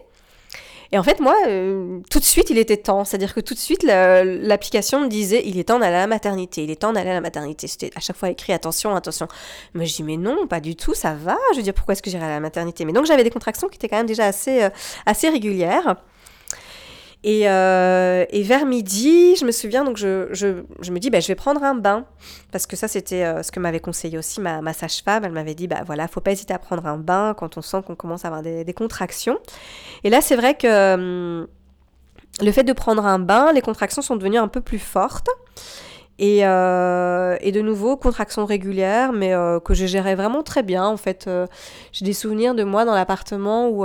Speaker 2: Et en fait, moi, euh, tout de suite, il était temps. C'est-à-dire que tout de suite, l'application me disait, il est temps d'aller à la maternité, il est temps d'aller à la maternité. C'était à chaque fois écrit, attention, attention. Moi, je dis, mais non, pas du tout, ça va. Je veux dire, pourquoi est-ce que j'irai à la maternité? Mais donc, j'avais des contractions qui étaient quand même déjà assez, assez régulières. Et, euh, et, vers midi, je me souviens, donc je, je, me dis, bah, je vais prendre un bain. Parce que ça, c'était euh, ce que m'avait conseillé aussi ma, ma sage-femme. Elle m'avait dit, bah voilà, faut pas hésiter à prendre un bain quand on sent qu'on commence à avoir des, des, contractions. Et là, c'est vrai que hum, le fait de prendre un bain, les contractions sont devenues un peu plus fortes. Et, euh, et, de nouveau, contraction régulière, mais euh, que je gérais vraiment très bien. En fait, euh, j'ai des souvenirs de moi dans l'appartement où,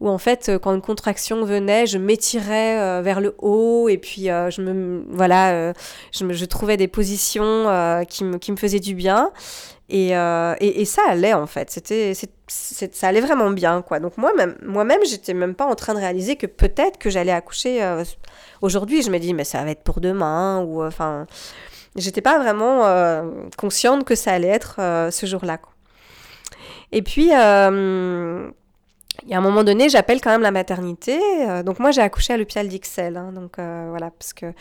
Speaker 2: où, en fait, quand une contraction venait, je m'étirais vers le haut et puis je me, voilà, je, me, je, trouvais des positions qui, me, qui me faisaient du bien. Et, et, et, ça allait en fait, c'était, ça allait vraiment bien quoi. Donc moi-même, moi-même, j'étais même pas en train de réaliser que peut-être que j'allais accoucher Aujourd'hui, je me dis, mais ça va être pour demain, ou euh, enfin, j'étais pas vraiment euh, consciente que ça allait être euh, ce jour-là. Et puis, il y a un moment donné, j'appelle quand même la maternité. donc moi, j'ai accouché à l'hôpital d'Ixelles. Hein, donc voilà, parce que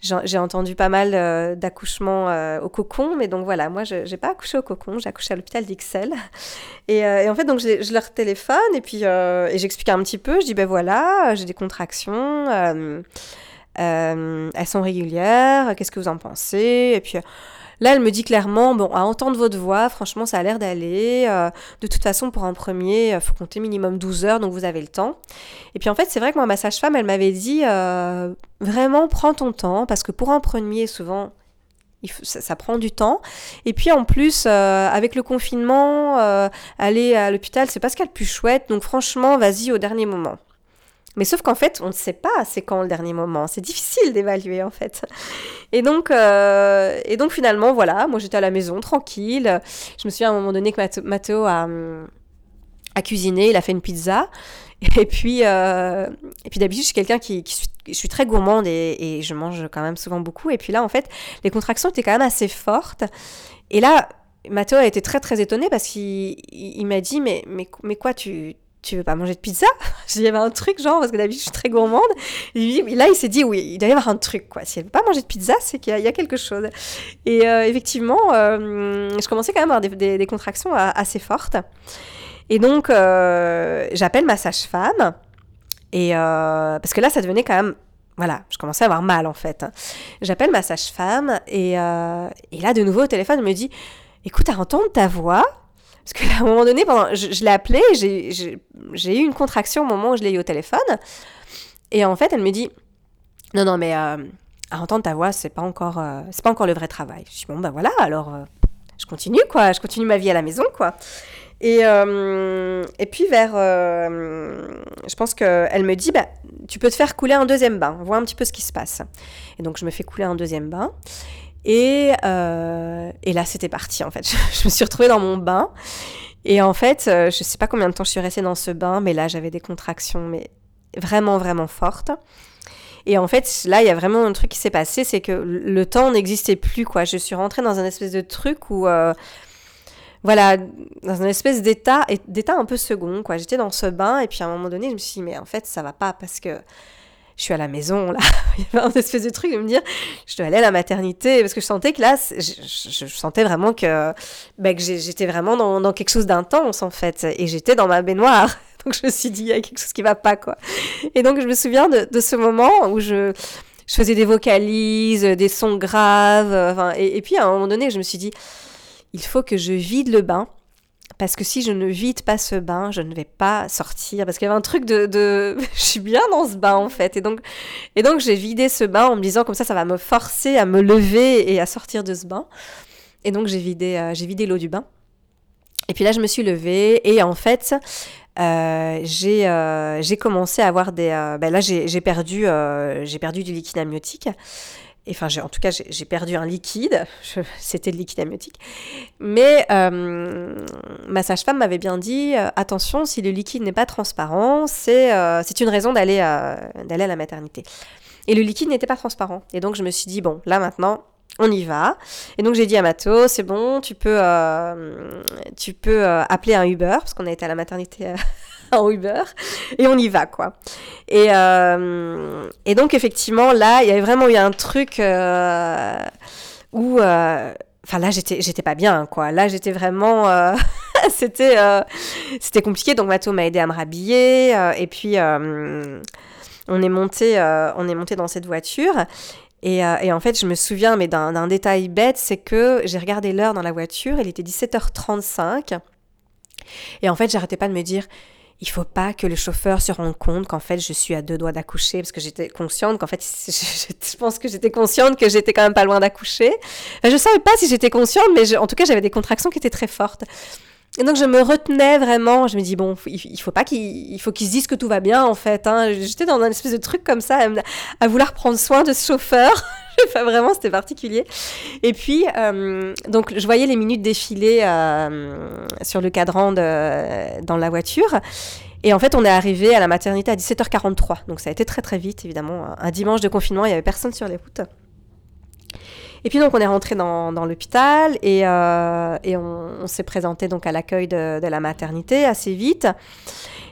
Speaker 2: j'ai entendu pas mal d'accouchements au cocon. Mais donc voilà, moi, je n'ai pas accouché au cocon, j'ai accouché à l'hôpital d'Ixelles. (laughs) Et, et, en fait, donc je, leur téléphone et puis et j'explique un petit peu. Je dis, ben voilà, j'ai des contractions. Euh, elles sont régulières, qu'est-ce que vous en pensez? Et puis là, elle me dit clairement, bon, à entendre votre voix, franchement, ça a l'air d'aller. Euh, de toute façon, pour un premier, il faut compter minimum 12 heures, donc vous avez le temps. Et puis en fait, c'est vrai que moi, ma sage-femme, elle m'avait dit, euh, vraiment, prends ton temps, parce que pour un premier, souvent, ça, prend du temps. Et puis en plus, euh, avec le confinement, euh, aller à l'hôpital, c'est pas ce qu'il y a plus chouette. Donc franchement, vas-y au dernier moment. Mais sauf qu'en fait, on ne sait pas c'est quand le dernier moment. C'est difficile d'évaluer en fait. Et donc, euh, et donc finalement, voilà, moi j'étais à la maison tranquille. Je me souviens à un moment donné que Matteo a, a cuisiné, il a fait une pizza. (laughs) Et puis, euh, et puis d'habitude, je suis quelqu'un qui, qui je suis très gourmande et, et, je mange quand même souvent beaucoup. Et puis là, en fait, les contractions étaient quand même assez fortes. Et là, Matteo a été très très étonné parce qu'il il, m'a dit mais, mais, mais quoi, tu, tu veux pas manger de pizza? (laughs) Il y avait un truc, genre, parce que d'habitude, je suis très gourmande. Et là, il s'est dit, oui, il doit y avoir un truc, quoi. Si elle veut pas manger de pizza, c'est qu'il y, a quelque chose. Et euh, effectivement, euh, je commençais quand même à avoir des, contractions assez fortes. Et donc, euh, j'appelle ma sage-femme. Et parce que là, ça devenait quand même voilà, je commençais à avoir mal en fait. J'appelle ma sage-femme et, et, là, de nouveau au téléphone, elle me dit Écoute, à entendre ta voix, parce qu'à (laughs) un moment donné, pendant, je, l'ai appelé, j'ai eu une contraction au moment où je l'ai eu au téléphone. Et en fait, elle me dit Non, non, mais euh, à entendre ta voix, c'est pas, encore, euh, c'est pas encore le vrai travail. Je dis Bon, ben voilà, alors euh, je continue, quoi. Je continue ma vie à la maison, quoi. Et, puis, vers. je pense qu'elle me dit bah, Tu peux te faire couler un deuxième bain, vois un petit peu ce qui se passe. Et donc, je me fais couler un deuxième bain. Et, euh, et là, c'était parti, en fait. (laughs) Je, me suis retrouvée dans mon bain. Et en fait, euh, je sais pas combien de temps je suis restée dans ce bain, mais là, j'avais des contractions, mais vraiment, vraiment fortes. Et en fait, là, il y a vraiment un truc qui s'est passé, c'est que le temps n'existait plus, quoi. Je suis rentrée dans un espèce de truc où, euh, voilà, dans un espèce d'état, d'état un peu second, quoi. J'étais dans ce bain, et puis à un moment donné, je me suis dit, mais en fait, ça va pas, parce que je suis à la maison, là. (laughs) il y avait un espèce de truc de me dire, je dois aller à la maternité, parce que je sentais que là, je, sentais vraiment que, bah, que j'étais vraiment dans, dans quelque chose d'intense, en fait. Et j'étais dans ma baignoire. (laughs) Donc je me suis dit, il y a quelque chose qui va pas, quoi. Et donc je me souviens de, ce moment où je, faisais des vocalises, des sons graves. Enfin, et, puis à un moment donné, je me suis dit, il faut que je vide le bain. Parce que si je ne vide pas ce bain, je ne vais pas sortir. Parce qu'il y avait un truc de, (laughs) je suis bien dans ce bain en fait. Et donc, et donc j'ai vidé ce bain en me disant comme ça, ça va me forcer à me lever et à sortir de ce bain. Et donc j'ai vidé, euh, j'ai vidé l'eau du bain. Et puis là, je me suis levée et en fait, euh, j'ai euh, commencé à avoir des... Euh, ben là, j'ai perdu, j'ai perdu du liquide amniotique. Enfin, en tout cas, j'ai perdu un liquide. C'était le liquide amniotique. Mais ma sage-femme m'avait bien dit attention, si le liquide n'est pas transparent, c'est c'est une raison d'aller d'aller à la maternité. Et le liquide n'était pas transparent. Et donc, je me suis dit bon, là maintenant, on y va. Et donc j'ai dit à Mato, c'est bon, tu peux, euh, tu peux euh, appeler un Uber, parce qu'on a été à la maternité euh, en Uber, et on y va, quoi. Et, et donc effectivement, là, il y avait vraiment eu un truc où... Enfin là, j'étais, j'étais pas bien, quoi. Là, j'étais vraiment... (laughs) c'était, c'était compliqué, donc Mato m'a aidé à me rhabiller, et puis... on est monté, on est monté dans cette voiture euh, et, en fait, je me souviens, mais d'un détail bête, c'est que j'ai regardé l'heure dans la voiture, il était 17h35. Et en fait, j'arrêtais pas de me dire, il faut pas que le chauffeur se rende compte qu'en fait, je suis à deux doigts d'accoucher, parce que j'étais consciente qu'en fait, (laughs) je, pense que j'étais consciente que j'étais quand même pas loin d'accoucher. Je savais pas si j'étais consciente, mais en tout cas, j'avais des contractions qui étaient très fortes. Et donc je me retenais vraiment, je me dis bon, il faut pas qu'il faut qu'il se dise que tout va bien en fait. Hein. J'étais dans un espèce de truc comme ça, à, vouloir prendre soin de ce chauffeur. (laughs) enfin, vraiment, c'était particulier. Et puis, euh, donc je voyais les minutes défiler euh, sur le cadran dans la voiture. Et en fait, on est arrivé à la maternité à 17h43. Donc ça a été très très vite, évidemment. Un dimanche de confinement, il y avait personne sur les routes. Et puis donc on est rentré dans, dans l'hôpital et, euh, et on, s'est présenté donc à l'accueil de, de, la maternité assez vite.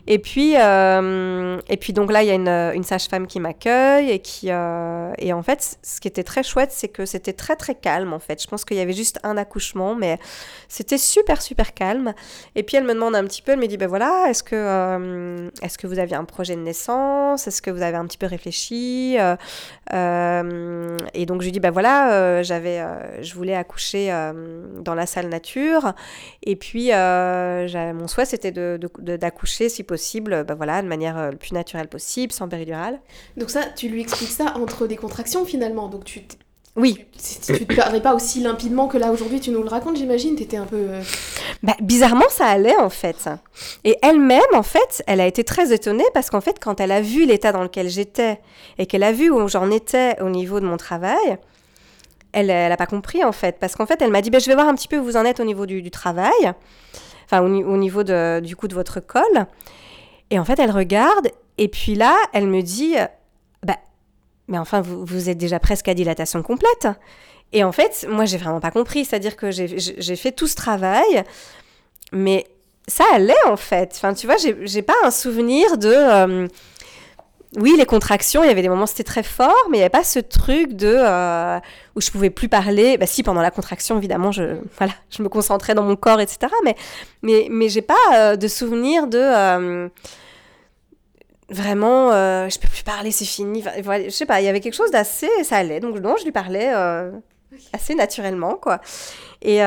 Speaker 2: Et puis, euh, et puis donc là, il y a une, une sage-femme qui m'accueille et qui euh, et en fait, ce qui était très chouette, c'est que c'était très très calme en fait. Je pense qu'il y avait juste un accouchement, mais c'était super super calme. Et puis elle me demande un petit peu, elle me dit ben voilà, est-ce que euh, est-ce que vous aviez un projet de naissance, est-ce que vous avez un petit peu réfléchi? Et donc je lui dis ben voilà, j'avais, je voulais accoucher dans la salle nature, et puis mon souhait c'était de, d'accoucher si possible bah voilà, de manière euh, le plus naturelle possible, sans péridurale.
Speaker 1: Donc ça, tu lui expliques ça entre des contractions finalement. Donc tu
Speaker 2: oui.
Speaker 1: Tu, tu te parlais pas aussi limpidement que là aujourd'hui, tu nous le racontes, j'imagine, t'étais un peu. Euh,
Speaker 2: bah, bizarrement, ça allait en fait. Et elle-même, en fait, elle a été très étonnée parce qu'en fait, quand elle a vu l'état dans lequel j'étais et qu'elle a vu où j'en étais au niveau de mon travail, elle n'a pas compris en fait. Parce qu'en fait, elle m'a dit bah, Je vais voir un petit peu où vous en êtes au niveau du, travail, enfin, au, au niveau du coup de votre col. Et en fait, elle regarde, et puis là, elle me dit, bah, mais enfin, vous, vous êtes déjà presque à dilatation complète. Et en fait, moi, j'ai vraiment pas compris. C'est-à-dire que j'ai fait tout ce travail, mais ça allait en fait. Enfin, tu vois, j'ai pas un souvenir de. Euh, oui, les contractions, il y avait des moments c'était très fort, mais il n'y avait pas ce truc de euh, où je pouvais plus parler. Bah si, pendant la contraction, évidemment, je (laughs) voilà, je me concentrais dans mon corps, etc. Mais mais mais j'ai pas euh, de souvenir de vraiment, euh, je peux plus parler, c'est fini. Enfin, je sais pas, il y avait quelque chose d'assez, ça allait. Donc non, je lui parlais assez naturellement, quoi. Et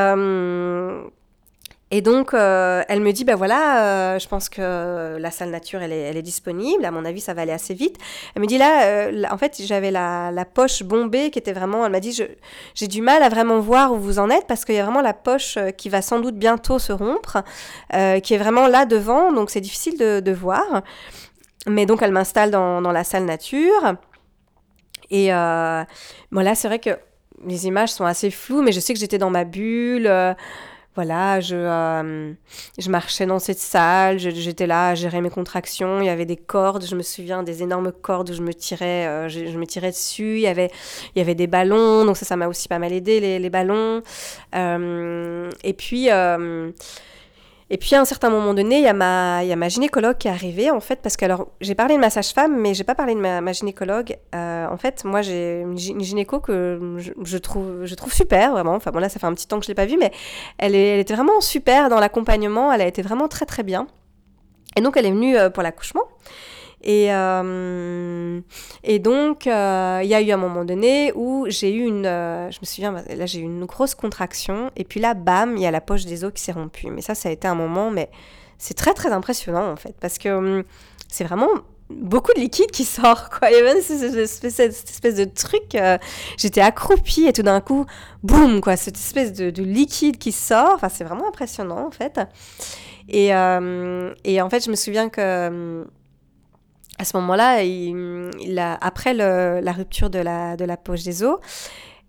Speaker 2: et donc, elle me dit, ben voilà, je pense que la salle nature, elle est, disponible. À mon avis, ça va aller assez vite. Elle me dit, là, en fait, j'avais la, la, poche bombée qui était vraiment... Elle m'a dit, j'ai du mal à vraiment voir où vous en êtes parce qu'il y a vraiment la poche qui va sans doute bientôt se rompre, qui est vraiment là devant, donc c'est difficile de, de voir. Mais donc, elle m'installe dans, dans, la salle nature. Et euh, bon, c'est vrai que les images sont assez floues, mais je sais que j'étais dans ma bulle. Voilà, je, euh, je marchais dans cette salle, j'étais là à gérer mes contractions, il y avait des cordes, je me souviens des énormes cordes où je me tirais, euh, je, me tirais dessus, il y avait, il y avait des ballons, donc ça, ça m'a aussi pas mal aidé, les, les ballons. Euh, et puis... Et puis à un certain moment donné, il y, a ma, gynécologue qui est arrivée, en fait, parce que alors j'ai parlé de ma sage-femme, mais j'ai pas parlé de ma, gynécologue. Euh, en fait, moi j'ai une, gynéco que je, trouve, je trouve super, vraiment. Enfin bon, là ça fait un petit temps que je l'ai pas vue, mais elle, est, elle était vraiment super dans l'accompagnement, elle a été vraiment très très bien. Et donc elle est venue euh, pour l'accouchement. Et, euh, et donc, euh, il y a eu un moment donné où j'ai eu une. Euh, je me souviens, là, j'ai eu une grosse contraction. Et puis là, bam, il y a la poche des os qui s'est rompue. Mais ça, ça a été un moment, mais c'est très, très impressionnant, en fait. Parce que hum, c'est vraiment beaucoup de liquide qui sort, quoi. Y avait cette espèce, cette espèce de truc. J'étais accroupie et tout d'un coup, boum, quoi. Cette espèce de, de, liquide qui sort. Enfin, c'est vraiment impressionnant, en fait. Et, et en fait, je me souviens que hum, à ce moment-là, après la rupture de la, poche des os,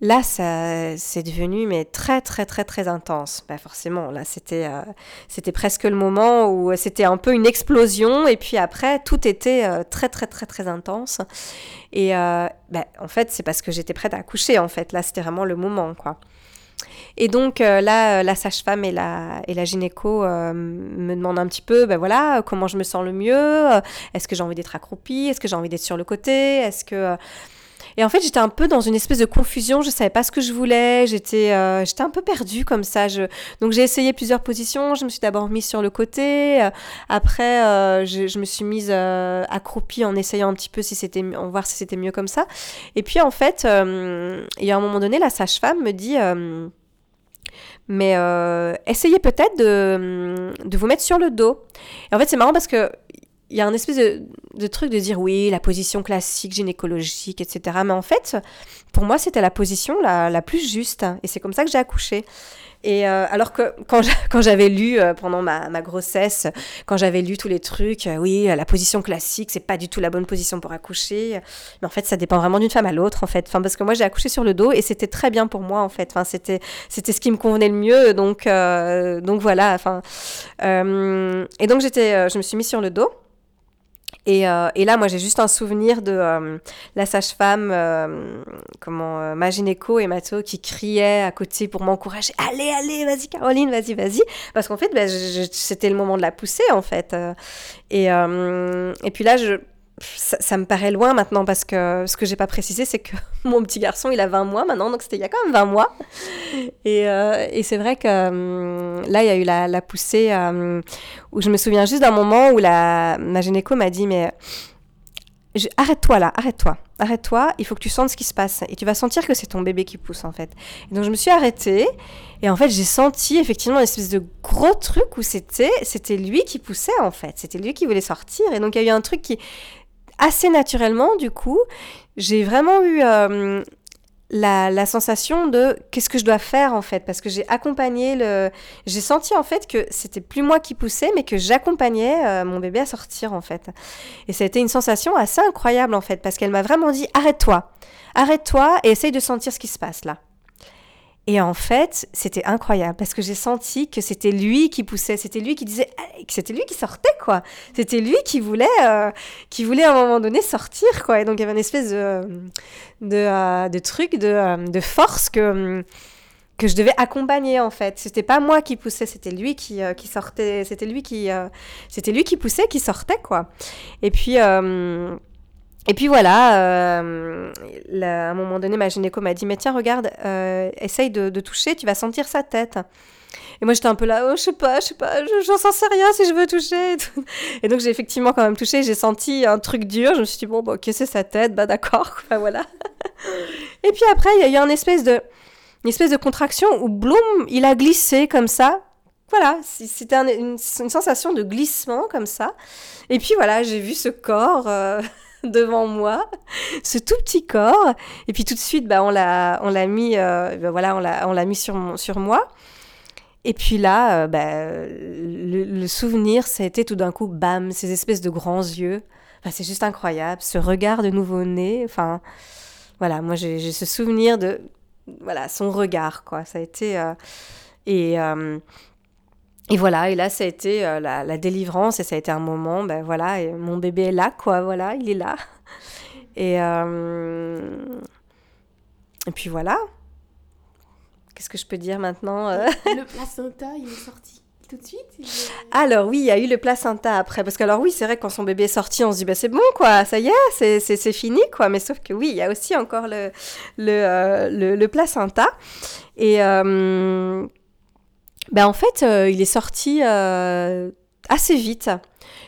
Speaker 2: là, c'est devenu mais très, très, très, très intense. Bah, forcément, là, c'était, euh, c'était presque le moment où c'était un peu une explosion. Et puis après, tout était euh, très, très, très, très intense. Et euh, bah, en fait, c'est parce que j'étais prête à accoucher, en fait. Là, c'était vraiment le moment, quoi. Et donc euh, là, euh, la sage-femme et la, et la gynéco euh, me demandent un petit peu, ben voilà, comment je me sens le mieux, est-ce que j'ai envie d'être accroupie, est-ce que j'ai envie d'être sur le côté, est-ce que... Et en fait, j'étais un peu dans une espèce de confusion, je savais pas ce que je voulais, j'étais j'étais un peu perdue comme ça. Donc j'ai essayé plusieurs positions, je me suis d'abord mise sur le côté, après je, je, me suis mise accroupie en essayant un petit peu si c'était, voir si c'était mieux comme ça. Et puis en fait, il y a un moment donné, la sage-femme me dit... Mais euh, essayez peut-être de, de, vous mettre sur le dos. Et en fait, c'est marrant parce que il y a un espèce de, truc de dire oui, la position classique, gynécologique, etc. Mais en fait, pour moi, c'était la position la, plus juste. Et c'est comme ça que j'ai accouché. Et euh, alors que quand j'avais lu euh, pendant ma, ma, grossesse, quand j'avais lu tous les trucs, euh, oui, la position classique, c'est pas du tout la bonne position pour accoucher. Mais en fait, ça dépend vraiment d'une femme à l'autre, en fait. Enfin, parce que moi, j'ai accouché sur le dos et c'était très bien pour moi, en fait. Enfin, c'était c'était ce qui me convenait le mieux. Donc donc voilà. Enfin, et donc j'étais, je me suis mise sur le dos. Et, euh, et, là, moi, j'ai juste un souvenir de euh, la sage-femme, euh, comment, ma gynéco et Matho qui criaient à côté pour m'encourager. Allez, allez, vas-y, Caroline, vas-y, vas-y. Parce qu'en fait, bah, c'était le moment de la pousser, en fait. Et, et puis là, je, ça, me paraît loin maintenant parce que ce que j'ai pas précisé, c'est que (laughs) mon petit garçon, il a 20 mois maintenant, donc c'était il y a quand même 20 mois. Et, euh, et c'est vrai que hum, là, il y a eu la, la poussée hum, où je me souviens juste d'un moment où la, ma gynéco m'a dit Mais arrête-toi là, arrête-toi, arrête-toi, il faut que tu sentes ce qui se passe. Et tu vas sentir que c'est ton bébé qui pousse en fait. Et donc je me suis arrêtée et en fait j'ai senti effectivement une espèce de gros truc où c'était, c'était lui qui poussait en fait, c'était lui qui voulait sortir. Et donc il y a eu un truc qui assez naturellement, du coup, j'ai vraiment eu euh, la, sensation de qu'est-ce que je dois faire en fait, parce que j'ai accompagné le, j'ai senti en fait que c'était plus moi qui poussais, mais que j'accompagnais euh, mon bébé à sortir en fait. Et ça a été une sensation assez incroyable en fait, parce qu'elle m'a vraiment dit arrête-toi, arrête-toi et essaye de sentir ce qui se passe là. Et en fait, c'était incroyable parce que j'ai senti que c'était lui qui poussait, c'était lui qui disait, c'était lui qui sortait quoi. C'était lui qui voulait, euh, qui voulait à un moment donné sortir quoi. Et donc il y avait une espèce de de, euh, de truc, de, euh, de force que que je devais accompagner en fait. C'était pas moi qui poussais, c'était lui qui, qui sortait, c'était lui qui c'était lui qui poussait, qui sortait quoi. Et puis et puis voilà, euh, à un moment donné, ma gynéco m'a dit, mais tiens, regarde, euh, essaye de, toucher, tu vas sentir sa tête. Et moi, j'étais un peu là, oh, je sais pas, je sais pas, j'en sais rien si je veux toucher. (laughs) Et, donc, j'ai effectivement quand même touché, j'ai senti un truc dur, je me suis dit, bon, bah, ok, c'est sa tête, bah d'accord, (laughs) voilà. Et puis après, il y a eu une espèce de, une espèce de contraction où Bloom, il a glissé comme ça. Voilà, c'était une, sensation de glissement comme ça. Et puis voilà, j'ai vu ce corps... Euh, (laughs) (laughs) devant moi, ce tout petit corps. Et puis tout de suite, bah, on l'a, on l'a mis, euh, bah, voilà, on l'a, on l'a mis sur, sur moi. Et puis là, euh, bah, le, souvenir, ça a été tout d'un coup, bam, ces espèces de grands yeux. Enfin, c'est juste incroyable, ce regard de nouveau-né. Enfin, voilà, moi j'ai, ce souvenir de, voilà, son regard, quoi. Ça a été, euh, Et, et voilà, et là, ça a été la, délivrance, et ça a été un moment, ben voilà, et mon bébé est là, quoi, voilà, il est là. (laughs) Et, et puis voilà. Qu'est-ce que je peux dire maintenant
Speaker 1: Le (laughs) placenta, il est sorti tout de suite
Speaker 2: Alors oui, il y a eu le placenta après. Parce que alors oui, c'est vrai que quand son bébé est sorti, on se dit bah c'est bon quoi, ça y est, c'est fini quoi. Mais sauf que oui, il y a aussi encore le, le, euh, le, placenta. Et ben en fait, euh, il est sorti assez vite.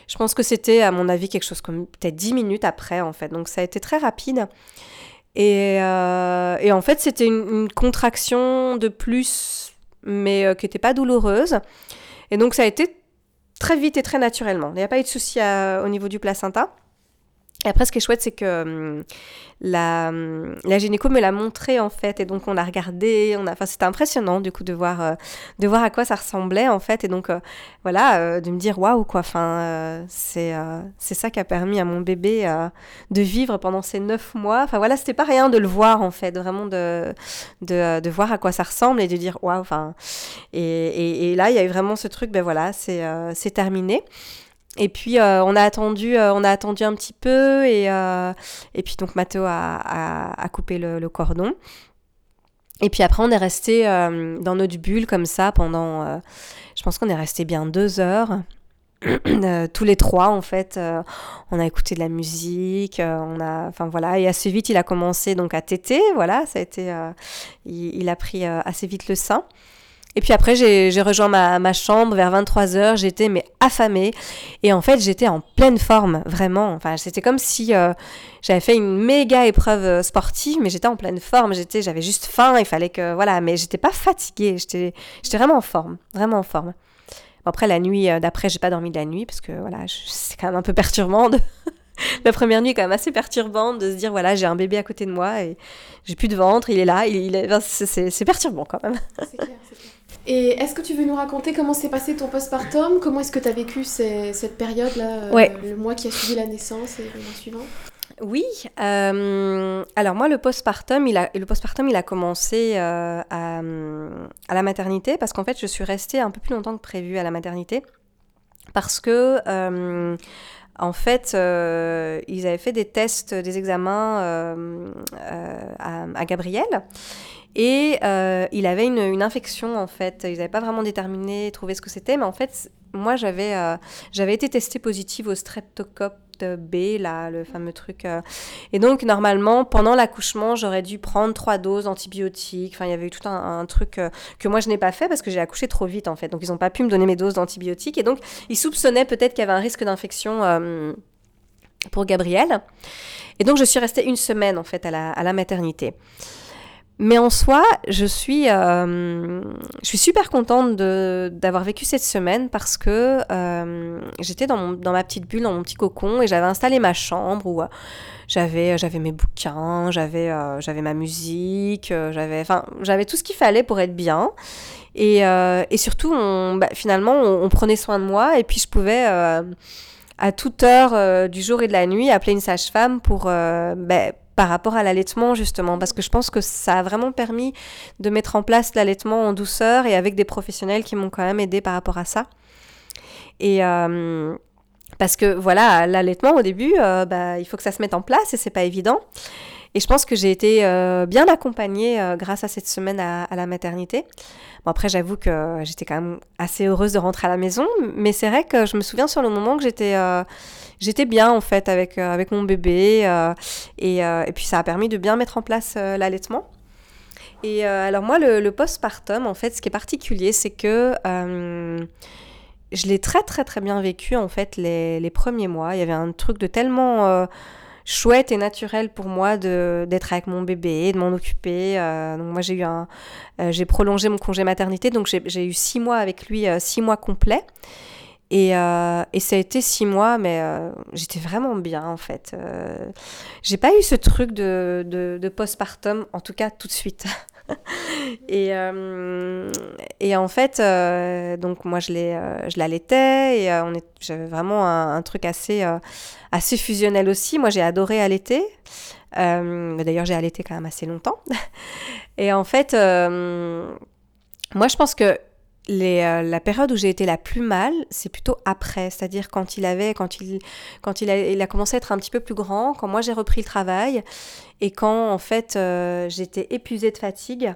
Speaker 2: Je pense que c'était à mon avis quelque chose comme peut-être 10 minutes après en fait. Donc ça a été très rapide. Et, et en fait, c'était une, une, contraction de plus, mais qui n'était pas douloureuse. Et donc ça a été très vite et très naturellement. Il n'y a pas eu de souci au niveau du placenta. Et après, ce qui est chouette, c'est que hum, la, hum, la gynéco me l'a montré en fait, et donc on a regardé, on a, enfin c'était impressionnant du coup de voir, euh, de voir à quoi ça ressemblait en fait, et donc euh, voilà, euh, de me dire waouh quoi, enfin c'est c'est ça qui a permis à mon bébé de vivre pendant ces neuf mois. Enfin voilà, c'était pas rien de le voir en fait, vraiment de de, de voir à quoi ça ressemble et de dire waouh, enfin. Et, et, et, là il y a eu vraiment ce truc, ben voilà, c'est c'est terminé. Et puis euh, on a attendu, euh, on a attendu un petit peu et, euh, et puis donc Mathéo a, a, coupé le, cordon. Et puis après on est resté dans notre bulle comme ça pendant, je pense qu'on est resté bien deux heures. (clears throat) tous les trois en fait on a écouté de la musique on a enfin voilà et assez vite il a commencé donc à téter voilà ça a été il, a pris assez vite le sein et puis après, j'ai rejoint ma, chambre vers 23h. J'étais mais affamée. Et en fait, j'étais en pleine forme, vraiment. Enfin, c'était comme si euh, j'avais fait une méga épreuve euh, sportive, mais j'étais en pleine forme. J'avais juste faim. Il fallait que voilà, mais j'étais pas fatiguée. J'étais, vraiment en forme, vraiment en forme. après, la nuit euh, d'après, j'ai pas dormi de la nuit parce que voilà, c'est quand même un peu perturbant. (laughs) la première nuit est quand même assez perturbante de se dire voilà, j'ai un bébé à côté de moi et j'ai plus de ventre, il est là, c'est perturbant quand même. C'est clair,
Speaker 1: c'est clair. Et est-ce que tu veux nous raconter comment s'est passé ton postpartum? Comment est-ce que tu as vécu cette période-là, euh, le mois qui a suivi la naissance et le mois suivant?
Speaker 2: Oui, euh, alors moi le postpartum, il a, le postpartum il a commencé euh, à, à, la maternité parce qu'en fait je suis restée un peu plus longtemps que prévu à la maternité parce que en fait, ils avaient fait des tests, des examens à, à, Gabriel. Et euh, il avait une, infection en fait. Ils n'avaient pas vraiment déterminé, trouvé ce que c'était, mais en fait, moi j'avais euh, j'avais été testée positive au streptocoque B, là, le fameux truc. Euh. Et donc, normalement, pendant l'accouchement, j'aurais dû prendre trois doses d'antibiotiques. Enfin, il y avait eu tout un, truc que moi, je n'ai pas fait parce que j'ai accouché trop vite, en fait. Donc, ils n'ont pas pu me donner mes doses d'antibiotiques. Et donc, ils soupçonnaient peut-être qu'il y avait un risque d'infection pour Gabriel. Et donc, je suis restée une semaine, en fait, à la maternité. Mais en soi, je suis, euh, je suis super contente d'avoir vécu cette semaine parce que euh, j'étais dans, dans, ma petite bulle, dans mon petit cocon, et j'avais installé ma chambre où euh, j'avais j'avais mes bouquins, j'avais j'avais ma musique, j'avais enfin j'avais tout ce qu'il fallait pour être bien. Et, et surtout, on, bah, finalement, on, prenait soin de moi et puis je pouvais à toute heure du jour et de la nuit appeler une sage-femme pour bah, par rapport à l'allaitement justement parce que je pense que ça a vraiment permis de mettre en place l'allaitement en douceur et avec des professionnels qui m'ont quand même aidé par rapport à ça et euh, parce que voilà l'allaitement au début euh, bah, il faut que ça se mette en place et c'est pas évident et je pense que j'ai été euh, bien accompagnée grâce à cette semaine à, la maternité. Après, j'avoue que j'étais quand même assez heureuse de rentrer à la maison, mais c'est vrai que je me souviens sur le moment que j'étais j'étais bien en fait avec, euh, avec mon bébé euh, et, euh, et, puis ça a permis de bien mettre en place l'allaitement. Et alors moi, le, le, postpartum, en fait, ce qui est particulier, c'est que je l'ai très très très bien vécu en fait les, les, premiers mois. Il y avait un truc de tellement chouette et naturel pour moi d'être avec mon bébé, de m'en occuper. donc moi j'ai eu un, j'ai prolongé mon congé maternité, donc j'ai eu six mois avec lui, six mois complets. Et, euh, et, ça a été six mois, mais euh, j'étais vraiment bien en fait. Euh, j'ai pas eu ce truc de, de, postpartum, en tout cas tout de suite. (laughs) et, euh, et en fait, euh, donc moi je l'allaitais et on j'avais vraiment un, un, truc assez, assez fusionnel aussi. Moi j'ai adoré allaiter. D'ailleurs j'ai allaité quand même assez longtemps. (laughs) et en fait, moi je pense que les, la période où j'ai été la plus mal, c'est plutôt après, c'est-à-dire quand il avait, quand il, quand il a, commencé à être un petit peu plus grand, quand moi j'ai repris le travail et quand en fait j'étais épuisée de fatigue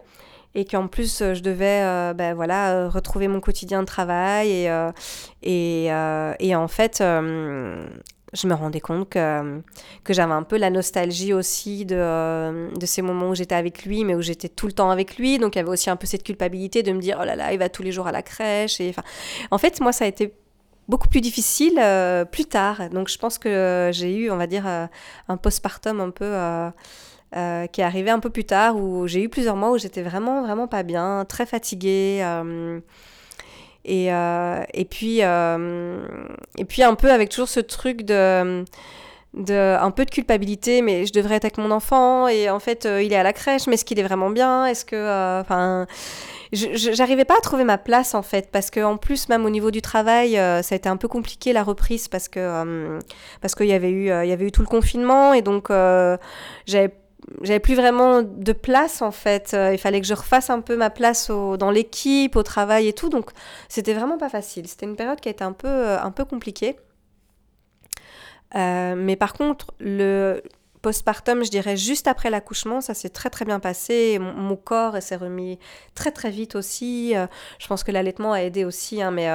Speaker 2: et qu'en plus je devais ben, voilà retrouver mon quotidien de travail et, et en fait je me rendais compte que, que j'avais un peu la nostalgie aussi de, de ces moments où j'étais avec lui, mais où j'étais tout le temps avec lui. Donc il y avait aussi un peu cette culpabilité de me dire, oh là là, il va tous les jours à la crèche. Et, enfin, en fait, moi, ça a été beaucoup plus difficile euh, plus tard. Donc je pense que j'ai eu, on va dire, euh, un postpartum un peu... Euh, qui est arrivé un peu plus tard, où j'ai eu plusieurs mois où j'étais vraiment, vraiment pas bien, très fatiguée. Et, euh, et, puis, euh, et puis un peu avec toujours ce truc de, de un peu de culpabilité, mais je devrais être avec mon enfant et en fait euh, il est à la crèche, mais est-ce qu'il est vraiment bien? Est-ce que, enfin, j'arrivais pas à trouver ma place en fait parce que en plus même au niveau du travail ça a été un peu compliqué la reprise parce que parce qu'il y avait eu il y avait eu tout le confinement et donc j'avais j'avais plus vraiment de place en fait. Euh, il fallait que je refasse un peu ma place dans l'équipe, au travail et tout. Donc c'était vraiment pas facile. C'était une période qui a été un peu, euh, un peu compliquée. Euh, mais par contre, le postpartum, je dirais juste après l'accouchement, ça s'est très très bien passé. Mon, corps s'est remis très très vite aussi. je pense que l'allaitement a aidé aussi, hein, mais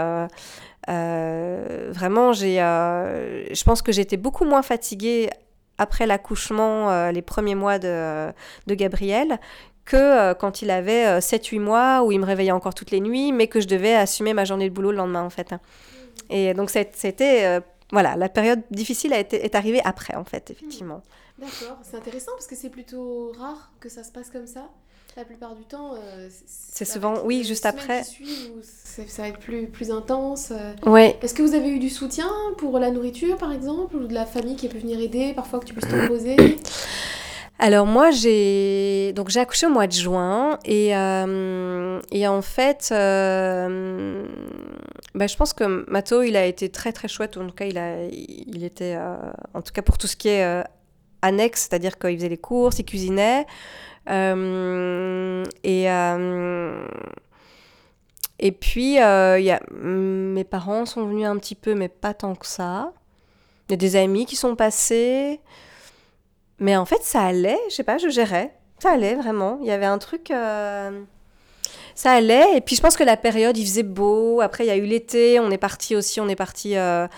Speaker 2: vraiment, j'ai, je pense que j'étais beaucoup moins fatiguée après l'accouchement, euh, les premiers mois de, de Gabriel, que euh, quand il avait 7-8 euh, mois, où il me réveillait encore toutes les nuits, mais que je devais assumer ma journée de boulot le lendemain, en fait. Et donc, c'était... voilà, la période difficile a été, est arrivée après, en fait, effectivement.
Speaker 1: D'accord, c'est intéressant parce que c'est plutôt rare que ça se passe comme ça. La plupart du temps, euh,
Speaker 2: c'est souvent, oui, juste après.
Speaker 1: ça va être plus, plus intense. Euh.
Speaker 2: Ouais.
Speaker 1: Est-ce que vous avez eu du soutien pour la nourriture, par exemple, ou de la famille qui pu venir aider, parfois que tu puisses te poser
Speaker 2: alors moi j'ai donc j'ai accouché au mois de juin et, euh, et en fait bah, je pense que Mato il a été très très chouette en tout cas il a il était en tout cas pour tout ce qui est annexe c'est-à-dire qu'il faisait les courses il cuisinait euh, et, euh, et puis, euh, y a, mes parents sont venus un petit peu, mais pas tant que ça. Il y a des amis qui sont passés. Mais en fait, ça allait, je sais pas, je gérais. Ça allait vraiment. Il y avait un truc ça allait. Et puis je pense que la période, il faisait beau. Après, il y a eu l'été. On est parti aussi, on est parti euh,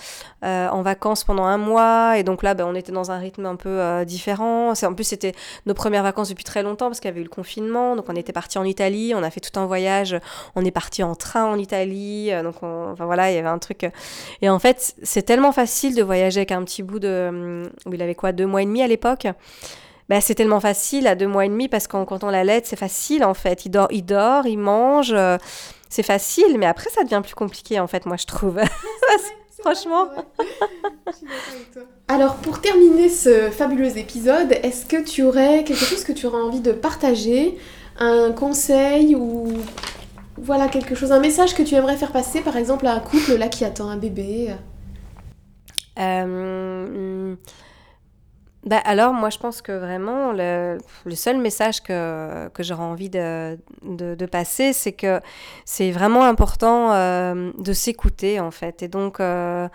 Speaker 2: euh, en vacances pendant un mois. Et donc là, ben, on était dans un rythme un peu euh, différent. En plus, c'était nos premières vacances depuis très longtemps parce qu'il y avait eu le confinement. Donc on était parti en Italie. On a fait tout un voyage. On est parti en train en Italie. Donc enfin voilà, il y avait un truc. Et en fait, c'est tellement facile de voyager avec un petit bout de. Où il avait quoi, deux mois et demi à l'époque. Bah, c'est tellement facile à deux mois et demi parce qu'en quand on l'allaite, c'est facile en fait. Il dort, il dort, il mange, euh, c'est facile. Mais après, ça devient plus compliqué en fait, moi je trouve. (laughs) Franchement.
Speaker 1: Alors pour terminer ce fabuleux épisode, est-ce que tu aurais quelque chose que tu aurais envie de partager, un conseil ou voilà quelque chose, un message que tu aimerais faire passer par exemple à un couple là qui attend un bébé?
Speaker 2: Euh, bah, alors, moi, je pense que vraiment, le, seul message que, que j'aurais envie de, de, passer, c'est que c'est vraiment important euh, de s'écouter, en fait. Et donc, euh,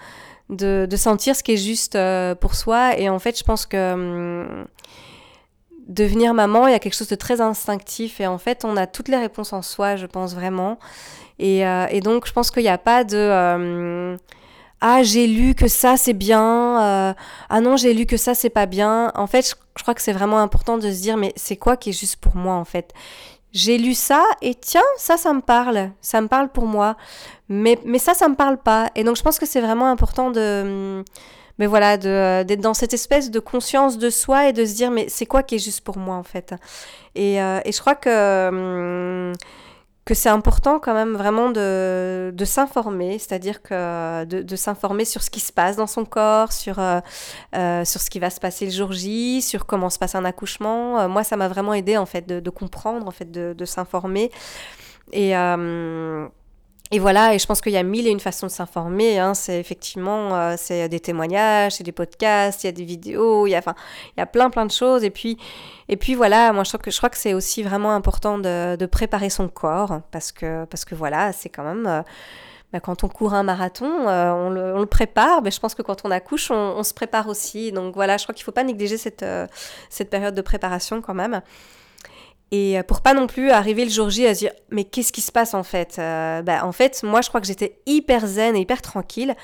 Speaker 2: de, sentir ce qui est juste euh, pour soi. Et en fait, je pense que hum, devenir maman, il y a quelque chose de très instinctif. Et en fait, on a toutes les réponses en soi, je pense vraiment. Et, et donc, je pense qu'il n'y a pas de ah j'ai lu que ça c'est bien, euh, ah non j'ai lu que ça c'est pas bien. En fait, je, crois que c'est vraiment important de se dire mais c'est quoi qui est juste pour moi en fait? J'ai lu ça et tiens ça ça me parle, ça me parle pour moi, mais mais ça ça me parle pas. Et donc je pense que c'est vraiment important de mais voilà, d'être dans cette espèce de conscience de soi et de se dire mais c'est quoi qui est juste pour moi en fait? Et, euh, et je crois que hum, que c'est important quand même vraiment de, de s'informer, c'est-à-dire que de, de s'informer sur ce qui se passe dans son corps, sur, euh, euh, sur ce qui va se passer le jour J, sur comment se passe un accouchement. Euh, moi, ça m'a vraiment aidé en fait de, de, comprendre, en fait, de, s'informer. Et, et voilà, et je pense qu'il y a mille et une façons de s'informer. Hein. C'est effectivement, euh, c'est des témoignages, c'est des podcasts, il y a des vidéos, il y a, enfin, il y a plein plein de choses. Et puis, et puis voilà, moi je crois que je crois que c'est aussi vraiment important de, préparer son corps parce que parce que voilà, c'est quand même. Euh, bah, quand on court un marathon, euh, on, le, on, le, prépare, mais je pense que quand on accouche, on, on se prépare aussi. Donc voilà, je crois qu'il ne faut pas négliger cette, cette période de préparation quand même. Et euh, pour pas non plus arriver le jour J à se dire mais qu'est-ce qui se passe en fait euh, bah, En fait, moi je crois que j'étais hyper zen et hyper tranquille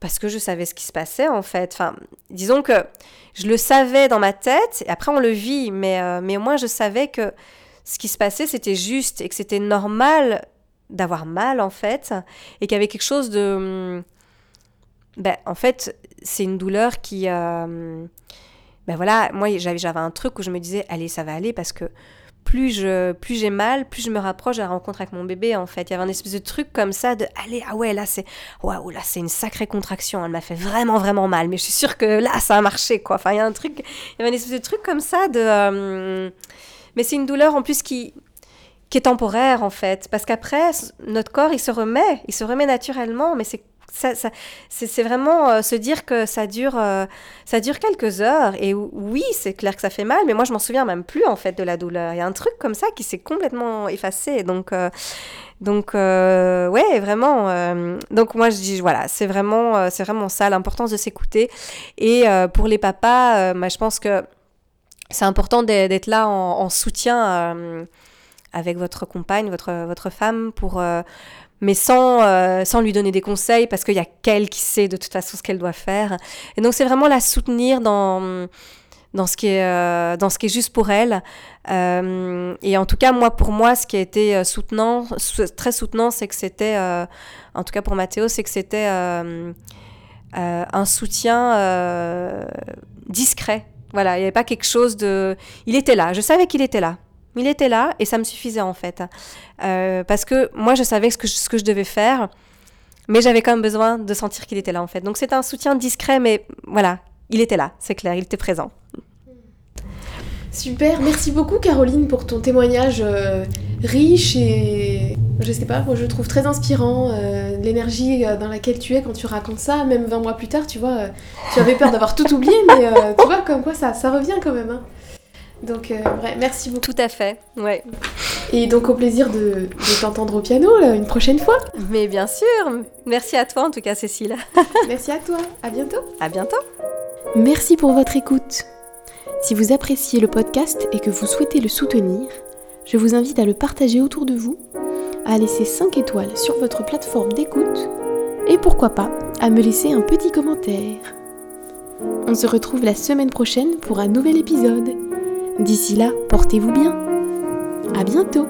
Speaker 2: parce que je savais ce qui se passait en fait. Enfin, disons que je le savais dans ma tête et après on le vit, mais, euh, mais moi je savais que ce qui se passait c'était juste et que c'était normal d'avoir mal en fait et qu'il y avait quelque chose de... Ben, en fait, c'est une douleur qui... ben voilà, moi j'avais un truc où je me disais allez ça va aller parce que plus je plus j'ai mal, plus je me rapproche de la rencontre avec mon bébé en fait. Il y avait un espèce de truc comme ça de allez ah ouais là c'est waouh là c'est une sacrée contraction, elle m'a fait vraiment vraiment mal, mais je suis sûre que là ça a marché quoi. Enfin il y a un truc, il y avait un espèce de truc comme ça de euh, mais c'est une douleur en plus qui qui est temporaire en fait parce qu'après notre corps il se remet, il se remet naturellement mais c'est ça, c'est vraiment euh, se dire que ça dure, euh, ça dure quelques heures. Et oui, c'est clair que ça fait mal, mais moi, je m'en souviens même plus, en fait, de la douleur. Il y a un truc comme ça qui s'est complètement effacé. Donc, euh, donc ouais, vraiment. donc, moi, je dis, voilà, c'est vraiment, c'est vraiment ça, l'importance de s'écouter. Et pour les papas, bah, je pense que c'est important d'être là en, en soutien avec votre compagne, votre, votre femme, pour mais sans, euh, sans lui donner des conseils parce qu'il y a qu'elle qui sait de toute façon ce qu'elle doit faire. Et donc c'est vraiment la soutenir dans, dans, ce, qui est, euh, dans ce qui est juste pour elle. Euh, et en tout cas, moi, pour moi, ce qui a été soutenant, très soutenant, c'est que c'était, en tout cas pour Mathéo, c'est que c'était un soutien discret. Voilà, il n'y avait pas quelque chose de... Il était là, je savais qu'il était là. Il était là et ça me suffisait en fait. Euh, parce que moi, je savais ce que je, devais faire, mais j'avais quand même besoin de sentir qu'il était là en fait. Donc c'était un soutien discret, mais voilà, il était là, c'est clair, il était présent.
Speaker 1: Super, merci beaucoup Caroline pour ton témoignage euh, riche et je sais pas, moi je trouve très inspirant euh, l'énergie dans laquelle tu es quand tu racontes ça, même 20 mois plus tard, tu vois, tu avais peur d'avoir tout oublié, mais tu vois comme quoi ça, ça revient quand même. Hein. Donc, euh, merci beaucoup.
Speaker 2: Tout à fait, ouais.
Speaker 1: Et donc, au plaisir de, t'entendre au piano là, une prochaine fois.
Speaker 2: Mais bien sûr. Merci à toi, en tout cas, Cécile. (laughs)
Speaker 1: merci à toi. À bientôt.
Speaker 2: À bientôt.
Speaker 1: Merci pour votre écoute. Si vous appréciez le podcast et que vous souhaitez le soutenir, je vous invite à le partager autour de vous, à laisser 5 étoiles sur votre plateforme d'écoute et pourquoi pas à me laisser un petit commentaire. On se retrouve la semaine prochaine pour un nouvel épisode. D'ici là, portez-vous bien. À bientôt